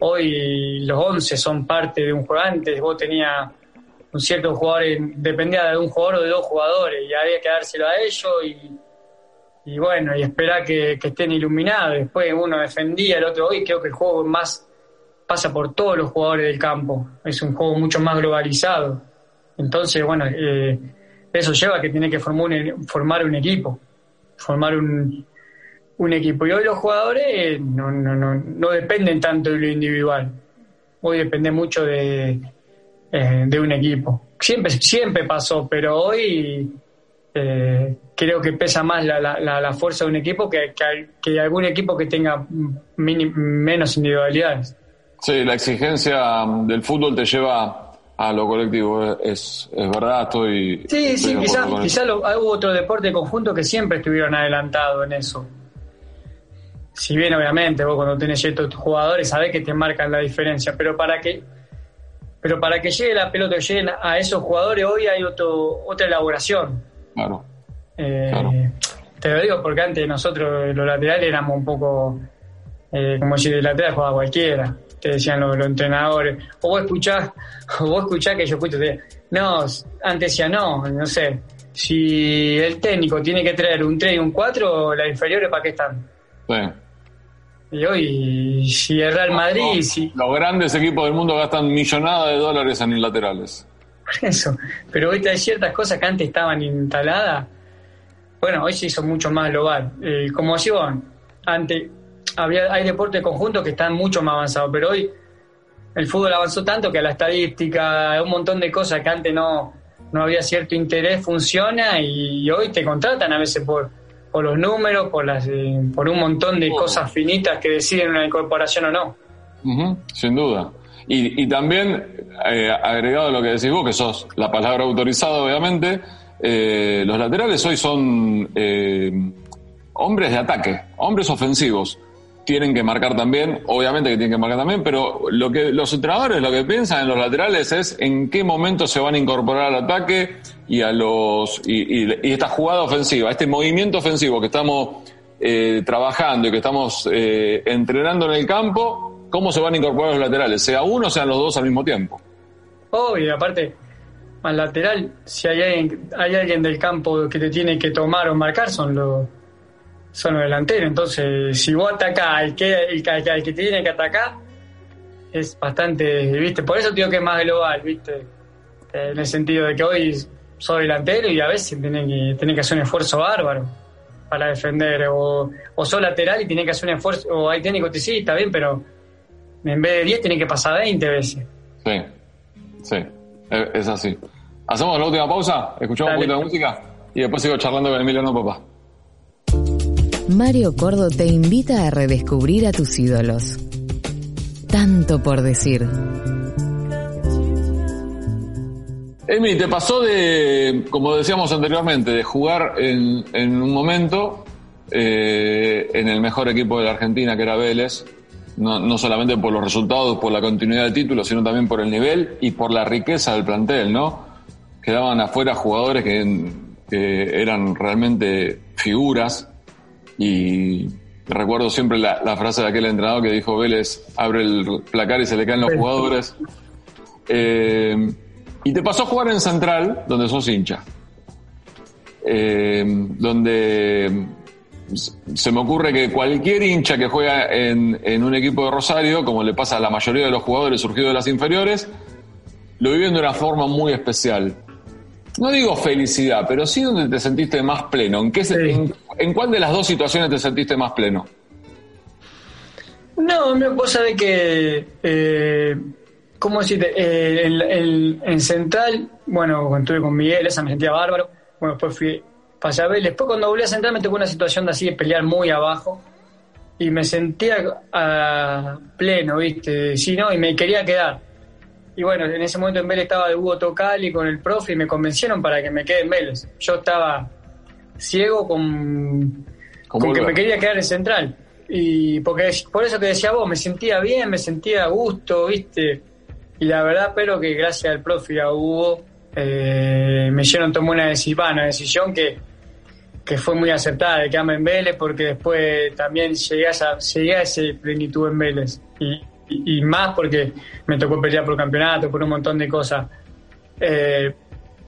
hoy los 11 son parte de un juego. Antes vos tenías un cierto jugador, dependía de un jugador o de dos jugadores, y había que dárselo a ellos y, bueno, y esperar que, estén iluminados. Después uno defendía, el otro. Hoy creo que el juego más pasa por todos los jugadores del campo. Es un juego mucho más globalizado. Entonces, bueno, eh, eso lleva a que tiene que formar formar un equipo, formar un, un equipo. Y hoy los jugadores no, no, no, no dependen tanto de lo individual. Hoy depende mucho de, eh, de un equipo. Siempre, siempre pasó, pero hoy eh, creo que pesa más la, la, la, fuerza de un equipo que, que, algún equipo que tenga menos individualidades. Sí, la exigencia del fútbol te lleva a lo colectivo, es, es verdad, estoy... Sí, sí, quizás quizá hubo otro deporte conjunto que siempre estuvieron adelantados en eso si bien obviamente vos cuando tenés estos jugadores sabés que te marcan la diferencia, pero para que pero para que llegue la pelota, lleguen a esos jugadores hoy hay otro, otra elaboración. Eh, claro. Te lo digo porque antes nosotros los laterales éramos un poco, eh, como si de lateral jugaba cualquiera, te decían los, entrenadores. O vos escuchás, o vos escuchás que yo escucho, no, antes decía no, no sé, si el técnico tiene que traer un 3 y un 4, las inferiores para qué están. Sí. Y hoy, si el Real Madrid. si... Los grandes equipos del mundo gastan millonadas de dólares en laterales. Por eso. Pero hoy hay ciertas cosas que antes estaban instaladas. Bueno, hoy se hizo mucho más global. Eh, como decía, antes había, hay deportes conjuntos que están mucho más avanzados, pero hoy el fútbol avanzó tanto que la estadística, un montón de cosas que antes no, no había cierto interés, funciona y hoy te contratan a veces por por los números, por, las, eh, por un montón de cosas finitas que deciden una incorporación o no. sin duda. Y, también, eh, agregado a lo que decís vos, que sos la palabra autorizada, obviamente, eh, los laterales hoy son eh, hombres de ataque, hombres ofensivos. Tienen que marcar también, obviamente que tienen que marcar también, pero lo que los entrenadores lo que piensan en los laterales es en qué momento se van a incorporar al ataque y a los y, esta jugada ofensiva, este movimiento ofensivo que estamos eh, trabajando y que estamos entrenando en el campo, cómo se van a incorporar los laterales, sea uno o sean los dos al mismo tiempo. Obvio, aparte, al lateral, si hay alguien, hay alguien del campo que te tiene que tomar o marcar, son los son los delanteros. Entonces, si vos atacás al que, el, que te tiene que atacar, es bastante, ¿viste? Por eso digo que es más global, ¿viste? En el sentido de que hoy soy delantero y a veces tiene que, tiene que hacer un esfuerzo bárbaro para defender. O, o sos lateral y tiene que hacer un esfuerzo, o hay técnico que sí, está bien, pero en vez de 10 tiene que pasar 20 veces. Sí, sí. Eh, es así. Hacemos la última pausa, escuchamos un poquito de música y después sigo charlando con Emiliano Papá. Mario Cordo te invita a redescubrir a tus ídolos. Tanto por decir. Emi, te pasó de, como decíamos anteriormente, de jugar en, un momento eh, en el mejor equipo de la Argentina, que era Vélez, no, no, solamente por los resultados, por la continuidad del título, sino también por el nivel y por la riqueza del plantel, ¿no? Quedaban afuera jugadores que, eran realmente figuras y recuerdo siempre la, frase de aquel entrenador que dijo Vélez abre el placar y se le caen los jugadores. Eh, y te pasó a jugar en Central, donde sos hincha. Eh, donde se me ocurre que cualquier hincha que juega en, un equipo de Rosario, como le pasa a la mayoría de los jugadores surgidos de las inferiores, lo viven de una forma muy especial. No digo felicidad, pero sí donde te sentiste más pleno. ¿En, qué, en, cuál de las dos situaciones te sentiste más pleno? No, vos sabés que, eh, ¿cómo decirte? Eh, en, Central, bueno, cuando estuve con Miguel, esa me sentía bárbaro. Bueno, después fui pasé a Después cuando volví a centrar me tocó una situación de así de pelear muy abajo y me sentía a pleno, ¿viste? Sí, ¿no? Y me quería quedar. Y bueno, en ese momento en Vélez estaba de Hugo Tocali con el profe y me convencieron para que me quede en Vélez. Yo estaba ciego con, con que me quería quedar en Central. Y porque por eso que decía vos, me sentía bien, me sentía a gusto, ¿viste? Y la verdad, pero que gracias al profe y a Hugo eh, me hicieron tomar una decisión, una decisión que, que fue muy aceptada de quedarme en Vélez porque después también llegué a esa, llegué a ese plenitud en Vélez y, y, más porque me tocó pelear por campeonato, por un montón de cosas. Eh,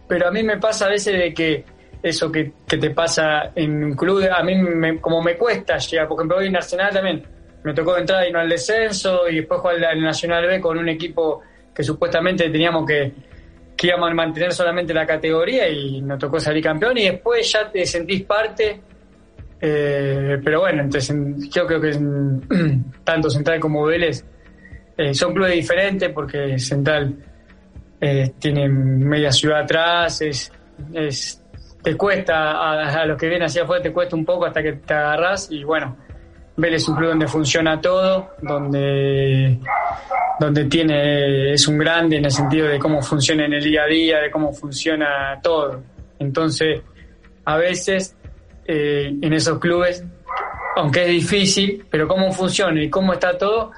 pero a mí me pasa a veces de que eso que, que te pasa en un club, a mí como me cuesta llegar, por ejemplo hoy en Arsenal también me tocó entrar y no al descenso y después jugar al Nacional B con un equipo que supuestamente teníamos que que íbamos a mantener solamente la categoría y nos tocó salir campeón y después ya te sentís parte. Eh, pero bueno, entonces yo creo que tanto Central como Vélez eh, son clubes diferentes porque Central tiene media ciudad atrás, es te cuesta, a, los que vienen hacia afuera te cuesta un poco hasta que te agarras y bueno, Vélez es un club donde funciona todo, donde donde tiene, es un grande en el sentido de cómo funciona en el día a día, de cómo funciona todo. Entonces, a veces eh, en esos clubes, aunque es difícil, pero cómo funciona y cómo está todo,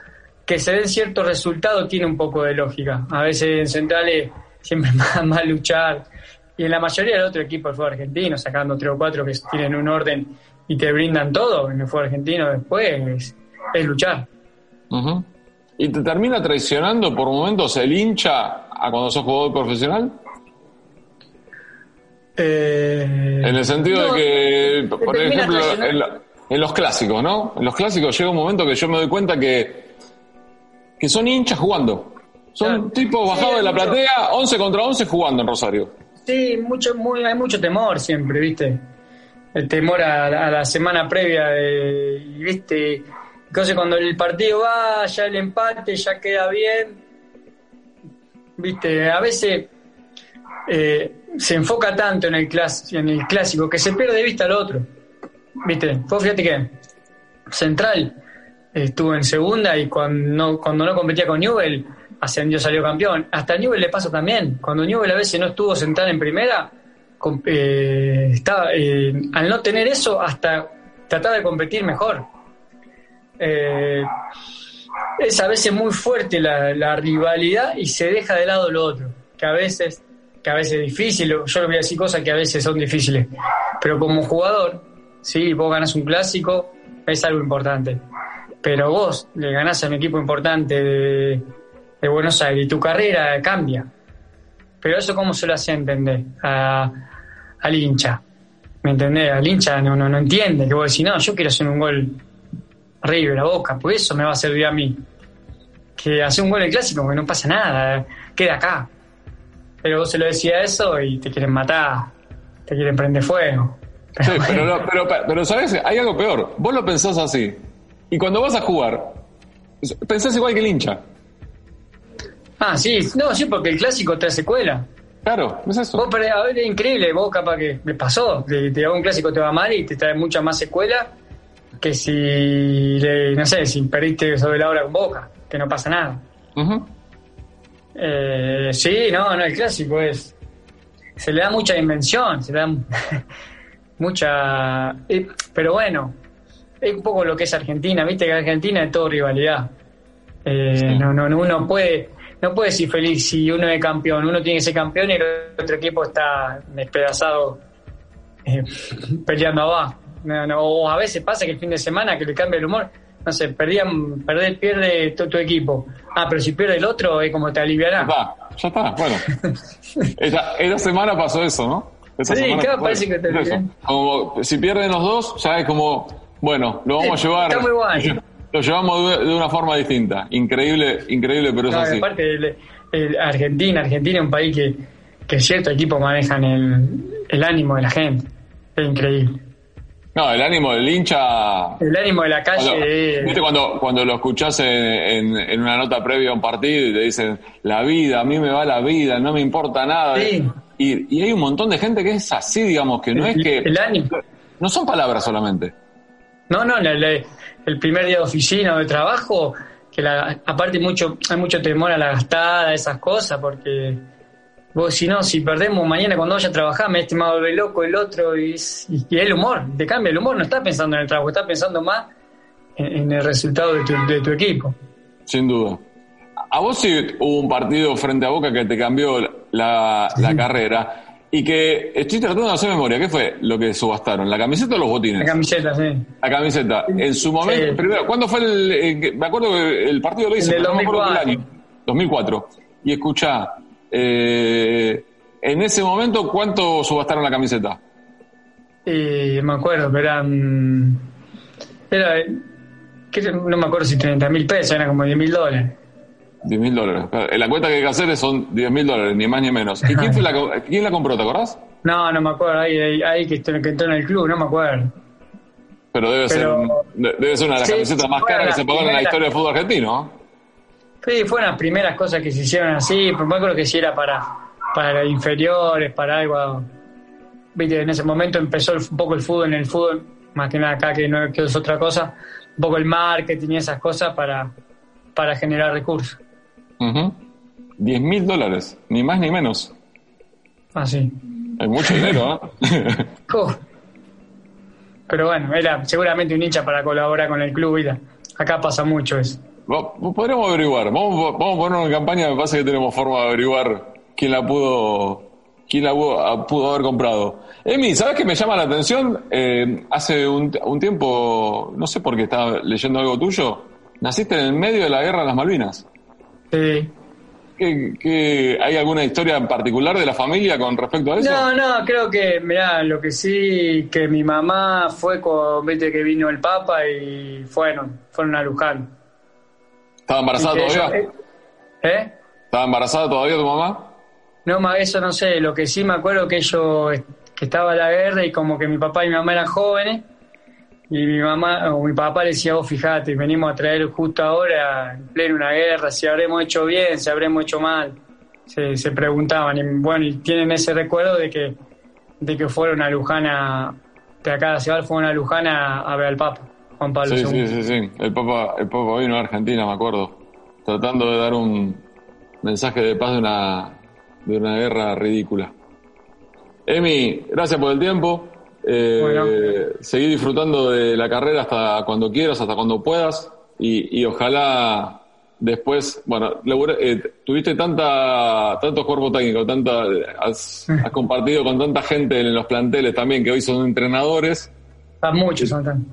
que se den ciertos resultados tiene un poco de lógica. A veces en centrales siempre más, más luchar. Y en la mayoría del otro equipo del fútbol argentino, sacando tres o cuatro que tienen un orden y te brindan todo en el fútbol argentino después, es, luchar y te termina traicionando por momentos el hincha a cuando sos jugador profesional? Eh, en el sentido de que, por ejemplo, en, los clásicos, ¿no? En los clásicos llega un momento que yo me doy cuenta que, que son hinchas jugando. Son tipos bajados de la platea, 11 contra 11 jugando en Rosario. Sí, mucho, muy, hay mucho temor siempre, ¿viste? El temor a, a la semana previa, de, ¿viste? Entonces cuando el partido va, ya el empate, ya queda bien. Viste, a veces eh, se enfoca tanto en el, en el clásico que se pierde de vista al otro. Viste, vos fíjate que Central estuvo en segunda y cuando no, competía con Newell ascendió, salió campeón. Hasta Newell le pasó también. Cuando Newell a veces no estuvo sentado en primera, eh, estaba, eh, al no tener eso, hasta trataba de competir mejor. Eh, es a veces muy fuerte la, rivalidad y se deja de lado lo otro, que a veces, que a veces es difícil, yo le voy a decir cosas que a veces son difíciles, pero como jugador, si vos ganas un clásico, es algo importante, pero vos le ganás a un equipo importante de, Buenos Aires y tu carrera cambia, pero eso cómo se lo hace entender al hincha, ¿me entendés? Al hincha no, no, no entiende que vos decís, no, yo quiero hacer un gol River a Boca, pues eso me va a servir a mí. Que hace un gol en clásico, que no pasa nada, queda acá. Pero vos se lo decía eso y te quieren matar, te quieren prender fuego. sí, pero, pero, pero, ¿sabes? Hay algo peor. Vos lo pensás así. Y cuando vas a jugar, pensás igual que el hincha. Ah, sí. No, sí, porque el clásico trae secuela. Claro, es eso. Vos, pero, a ver, es increíble. Vos capaz que me pasó. Te, te un clásico te va mal y te trae mucha más secuela que si, no sé, si perdiste sobre la hora con Boca, que no pasa nada. Eh, sí, no, no, el clásico es. Se le da mucha dimensión, se le da mucha. Eh, pero bueno, es un poco lo que es Argentina, viste que Argentina es todo rivalidad. Eh, no, no, uno puede. No puede ser feliz si uno es campeón, uno tiene que ser campeón y el otro equipo está despedazado peleando abajo. No, o a veces pasa que el fin de semana que le cambia el humor, no sé, perdían, perder, pierde tu, tu equipo. Ah, pero si pierde el otro, es como te aliviará. Ya está, ya está, bueno. esa, semana pasó eso, ¿no? sí, claro, parece que te como, Si pierden los dos, ya es como, bueno, lo vamos a llevar. Está muy bueno. Lo llevamos de, una forma distinta. Increíble, increíble, pero es así. Aparte, el, Argentina, Argentina es un país que, que ciertos equipos manejan el, el ánimo de la gente. Es increíble. No, el ánimo del hincha. El ánimo de la calle. ¿Viste cuando, cuando lo escuchás en, en, una nota previa a un partido y te dicen, la vida, a mí me va la vida, no me importa nada? Sí. Y, y hay un montón de gente que es así, digamos, que no es que. El ánimo. No son palabras solamente. No, no, el, el primer día de oficina o de trabajo, que la, aparte mucho, hay mucho temor a la gastada, esas cosas, porque Vos, si no, si perdemos mañana cuando vaya a trabajar, me he a volver loco el otro y, y, el humor, te cambia el humor, no estás pensando en el trabajo, estás pensando más en, el resultado de tu, de tu, equipo. Sin duda. A vos sí hubo un partido frente a Boca que te cambió la, la carrera y que estoy tratando de hacer memoria. ¿Qué fue lo que subastaron? ¿La camiseta o los botines? La camiseta, sí. La camiseta. En su momento, primero, ¿cuándo fue el, Me acuerdo que el partido lo hice, el 2004. año. 2004. Y escuchá, eh, en ese momento, ¿cuánto subastaron la camiseta? me acuerdo, pero eran. Era, no me acuerdo si 30 mil pesos, eran como 10 mil dólares. 10 mil dólares. La cuenta que hay que hacer son 10 mil dólares, ni más ni menos. ¿Y quién, fue la, quién la compró, te acordás? No, no me acuerdo. Ahí, ahí, que, entró en el club, no me acuerdo. Pero debe, ser, debe ser una de las camisetas más caras que se pagaron en la historia del fútbol argentino. Sí, fueron las primeras cosas que se hicieron así, pero me acuerdo que sí era para, para inferiores, para algo. Viste, en ese momento empezó un poco el fútbol en el fútbol, más que nada acá que no que es otra cosa, un poco el marketing y esas cosas para, para generar recursos. 10 mil dólares, ni más ni menos. Ah, sí. Es mucho dinero, ¿eh? Pero bueno, era seguramente un hincha para colaborar con el club, mira. Acá pasa mucho eso. Podríamos averiguar. Vamos, vamos a poner una campaña. Me pasa que tenemos forma de averiguar quién la pudo, quién la pudo, haber comprado. Emi, ¿sabes qué me llama la atención? Eh, hace un, tiempo, no sé por qué estaba leyendo algo tuyo. Naciste en el medio de la guerra de las Malvinas. Sí. ¿Qué, hay alguna historia en particular de la familia con respecto a eso? No, no, creo que, mirá, lo que sí, que mi mamá fue con, viste que vino el Papa y fueron, fueron a Luján. ¿Estaba embarazada todavía? Eh, ¿Eh? ¿Estaba embarazada todavía tu mamá? No, eso no sé. Lo que sí me acuerdo que yo que estaba la guerra y como que mi papá y mi mamá eran jóvenes y mi mamá o mi papá le decía, vos fíjate, venimos a traer justo ahora en pleno una guerra, si habremos hecho bien, si habremos hecho mal. Se, se preguntaban y bueno, y tienen ese recuerdo de que de que fueron a Luján a, de acá de Ciudad fueron a Luján a ver al Papa. Juan Pablo sí, Sí, sí, sí. El Papa, el Papa vino a Argentina, me acuerdo. Tratando de dar un, mensaje de paz de una, de una guerra ridícula. Emi, gracias por el tiempo. Eh, Seguí disfrutando de la carrera hasta cuando quieras, hasta cuando puedas. Y, y ojalá después, bueno, eh, tuviste tanta, tantos cuerpos técnicos, tanta, has, has, compartido con tanta gente en los planteles también que hoy son entrenadores. A muchos son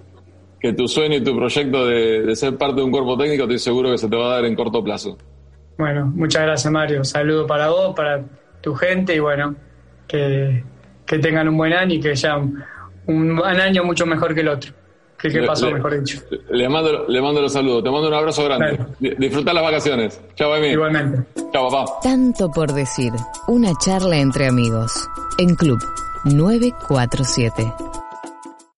Que tu sueño y tu proyecto de, de, ser parte de un cuerpo técnico estoy seguro que se te va a dar en corto plazo. Bueno, muchas gracias Mario. Saludo para vos, para tu gente y bueno, que, que tengan un buen año y que ya un, un año mucho mejor que el otro. Que que pasó, le, mejor dicho. Le mando, le mando los saludos. Te mando un abrazo grande. Claro. Disfruta las vacaciones. Chao, Emi. Igualmente. Chao, papá. Tanto por decir. Una charla entre amigos. En Club 947.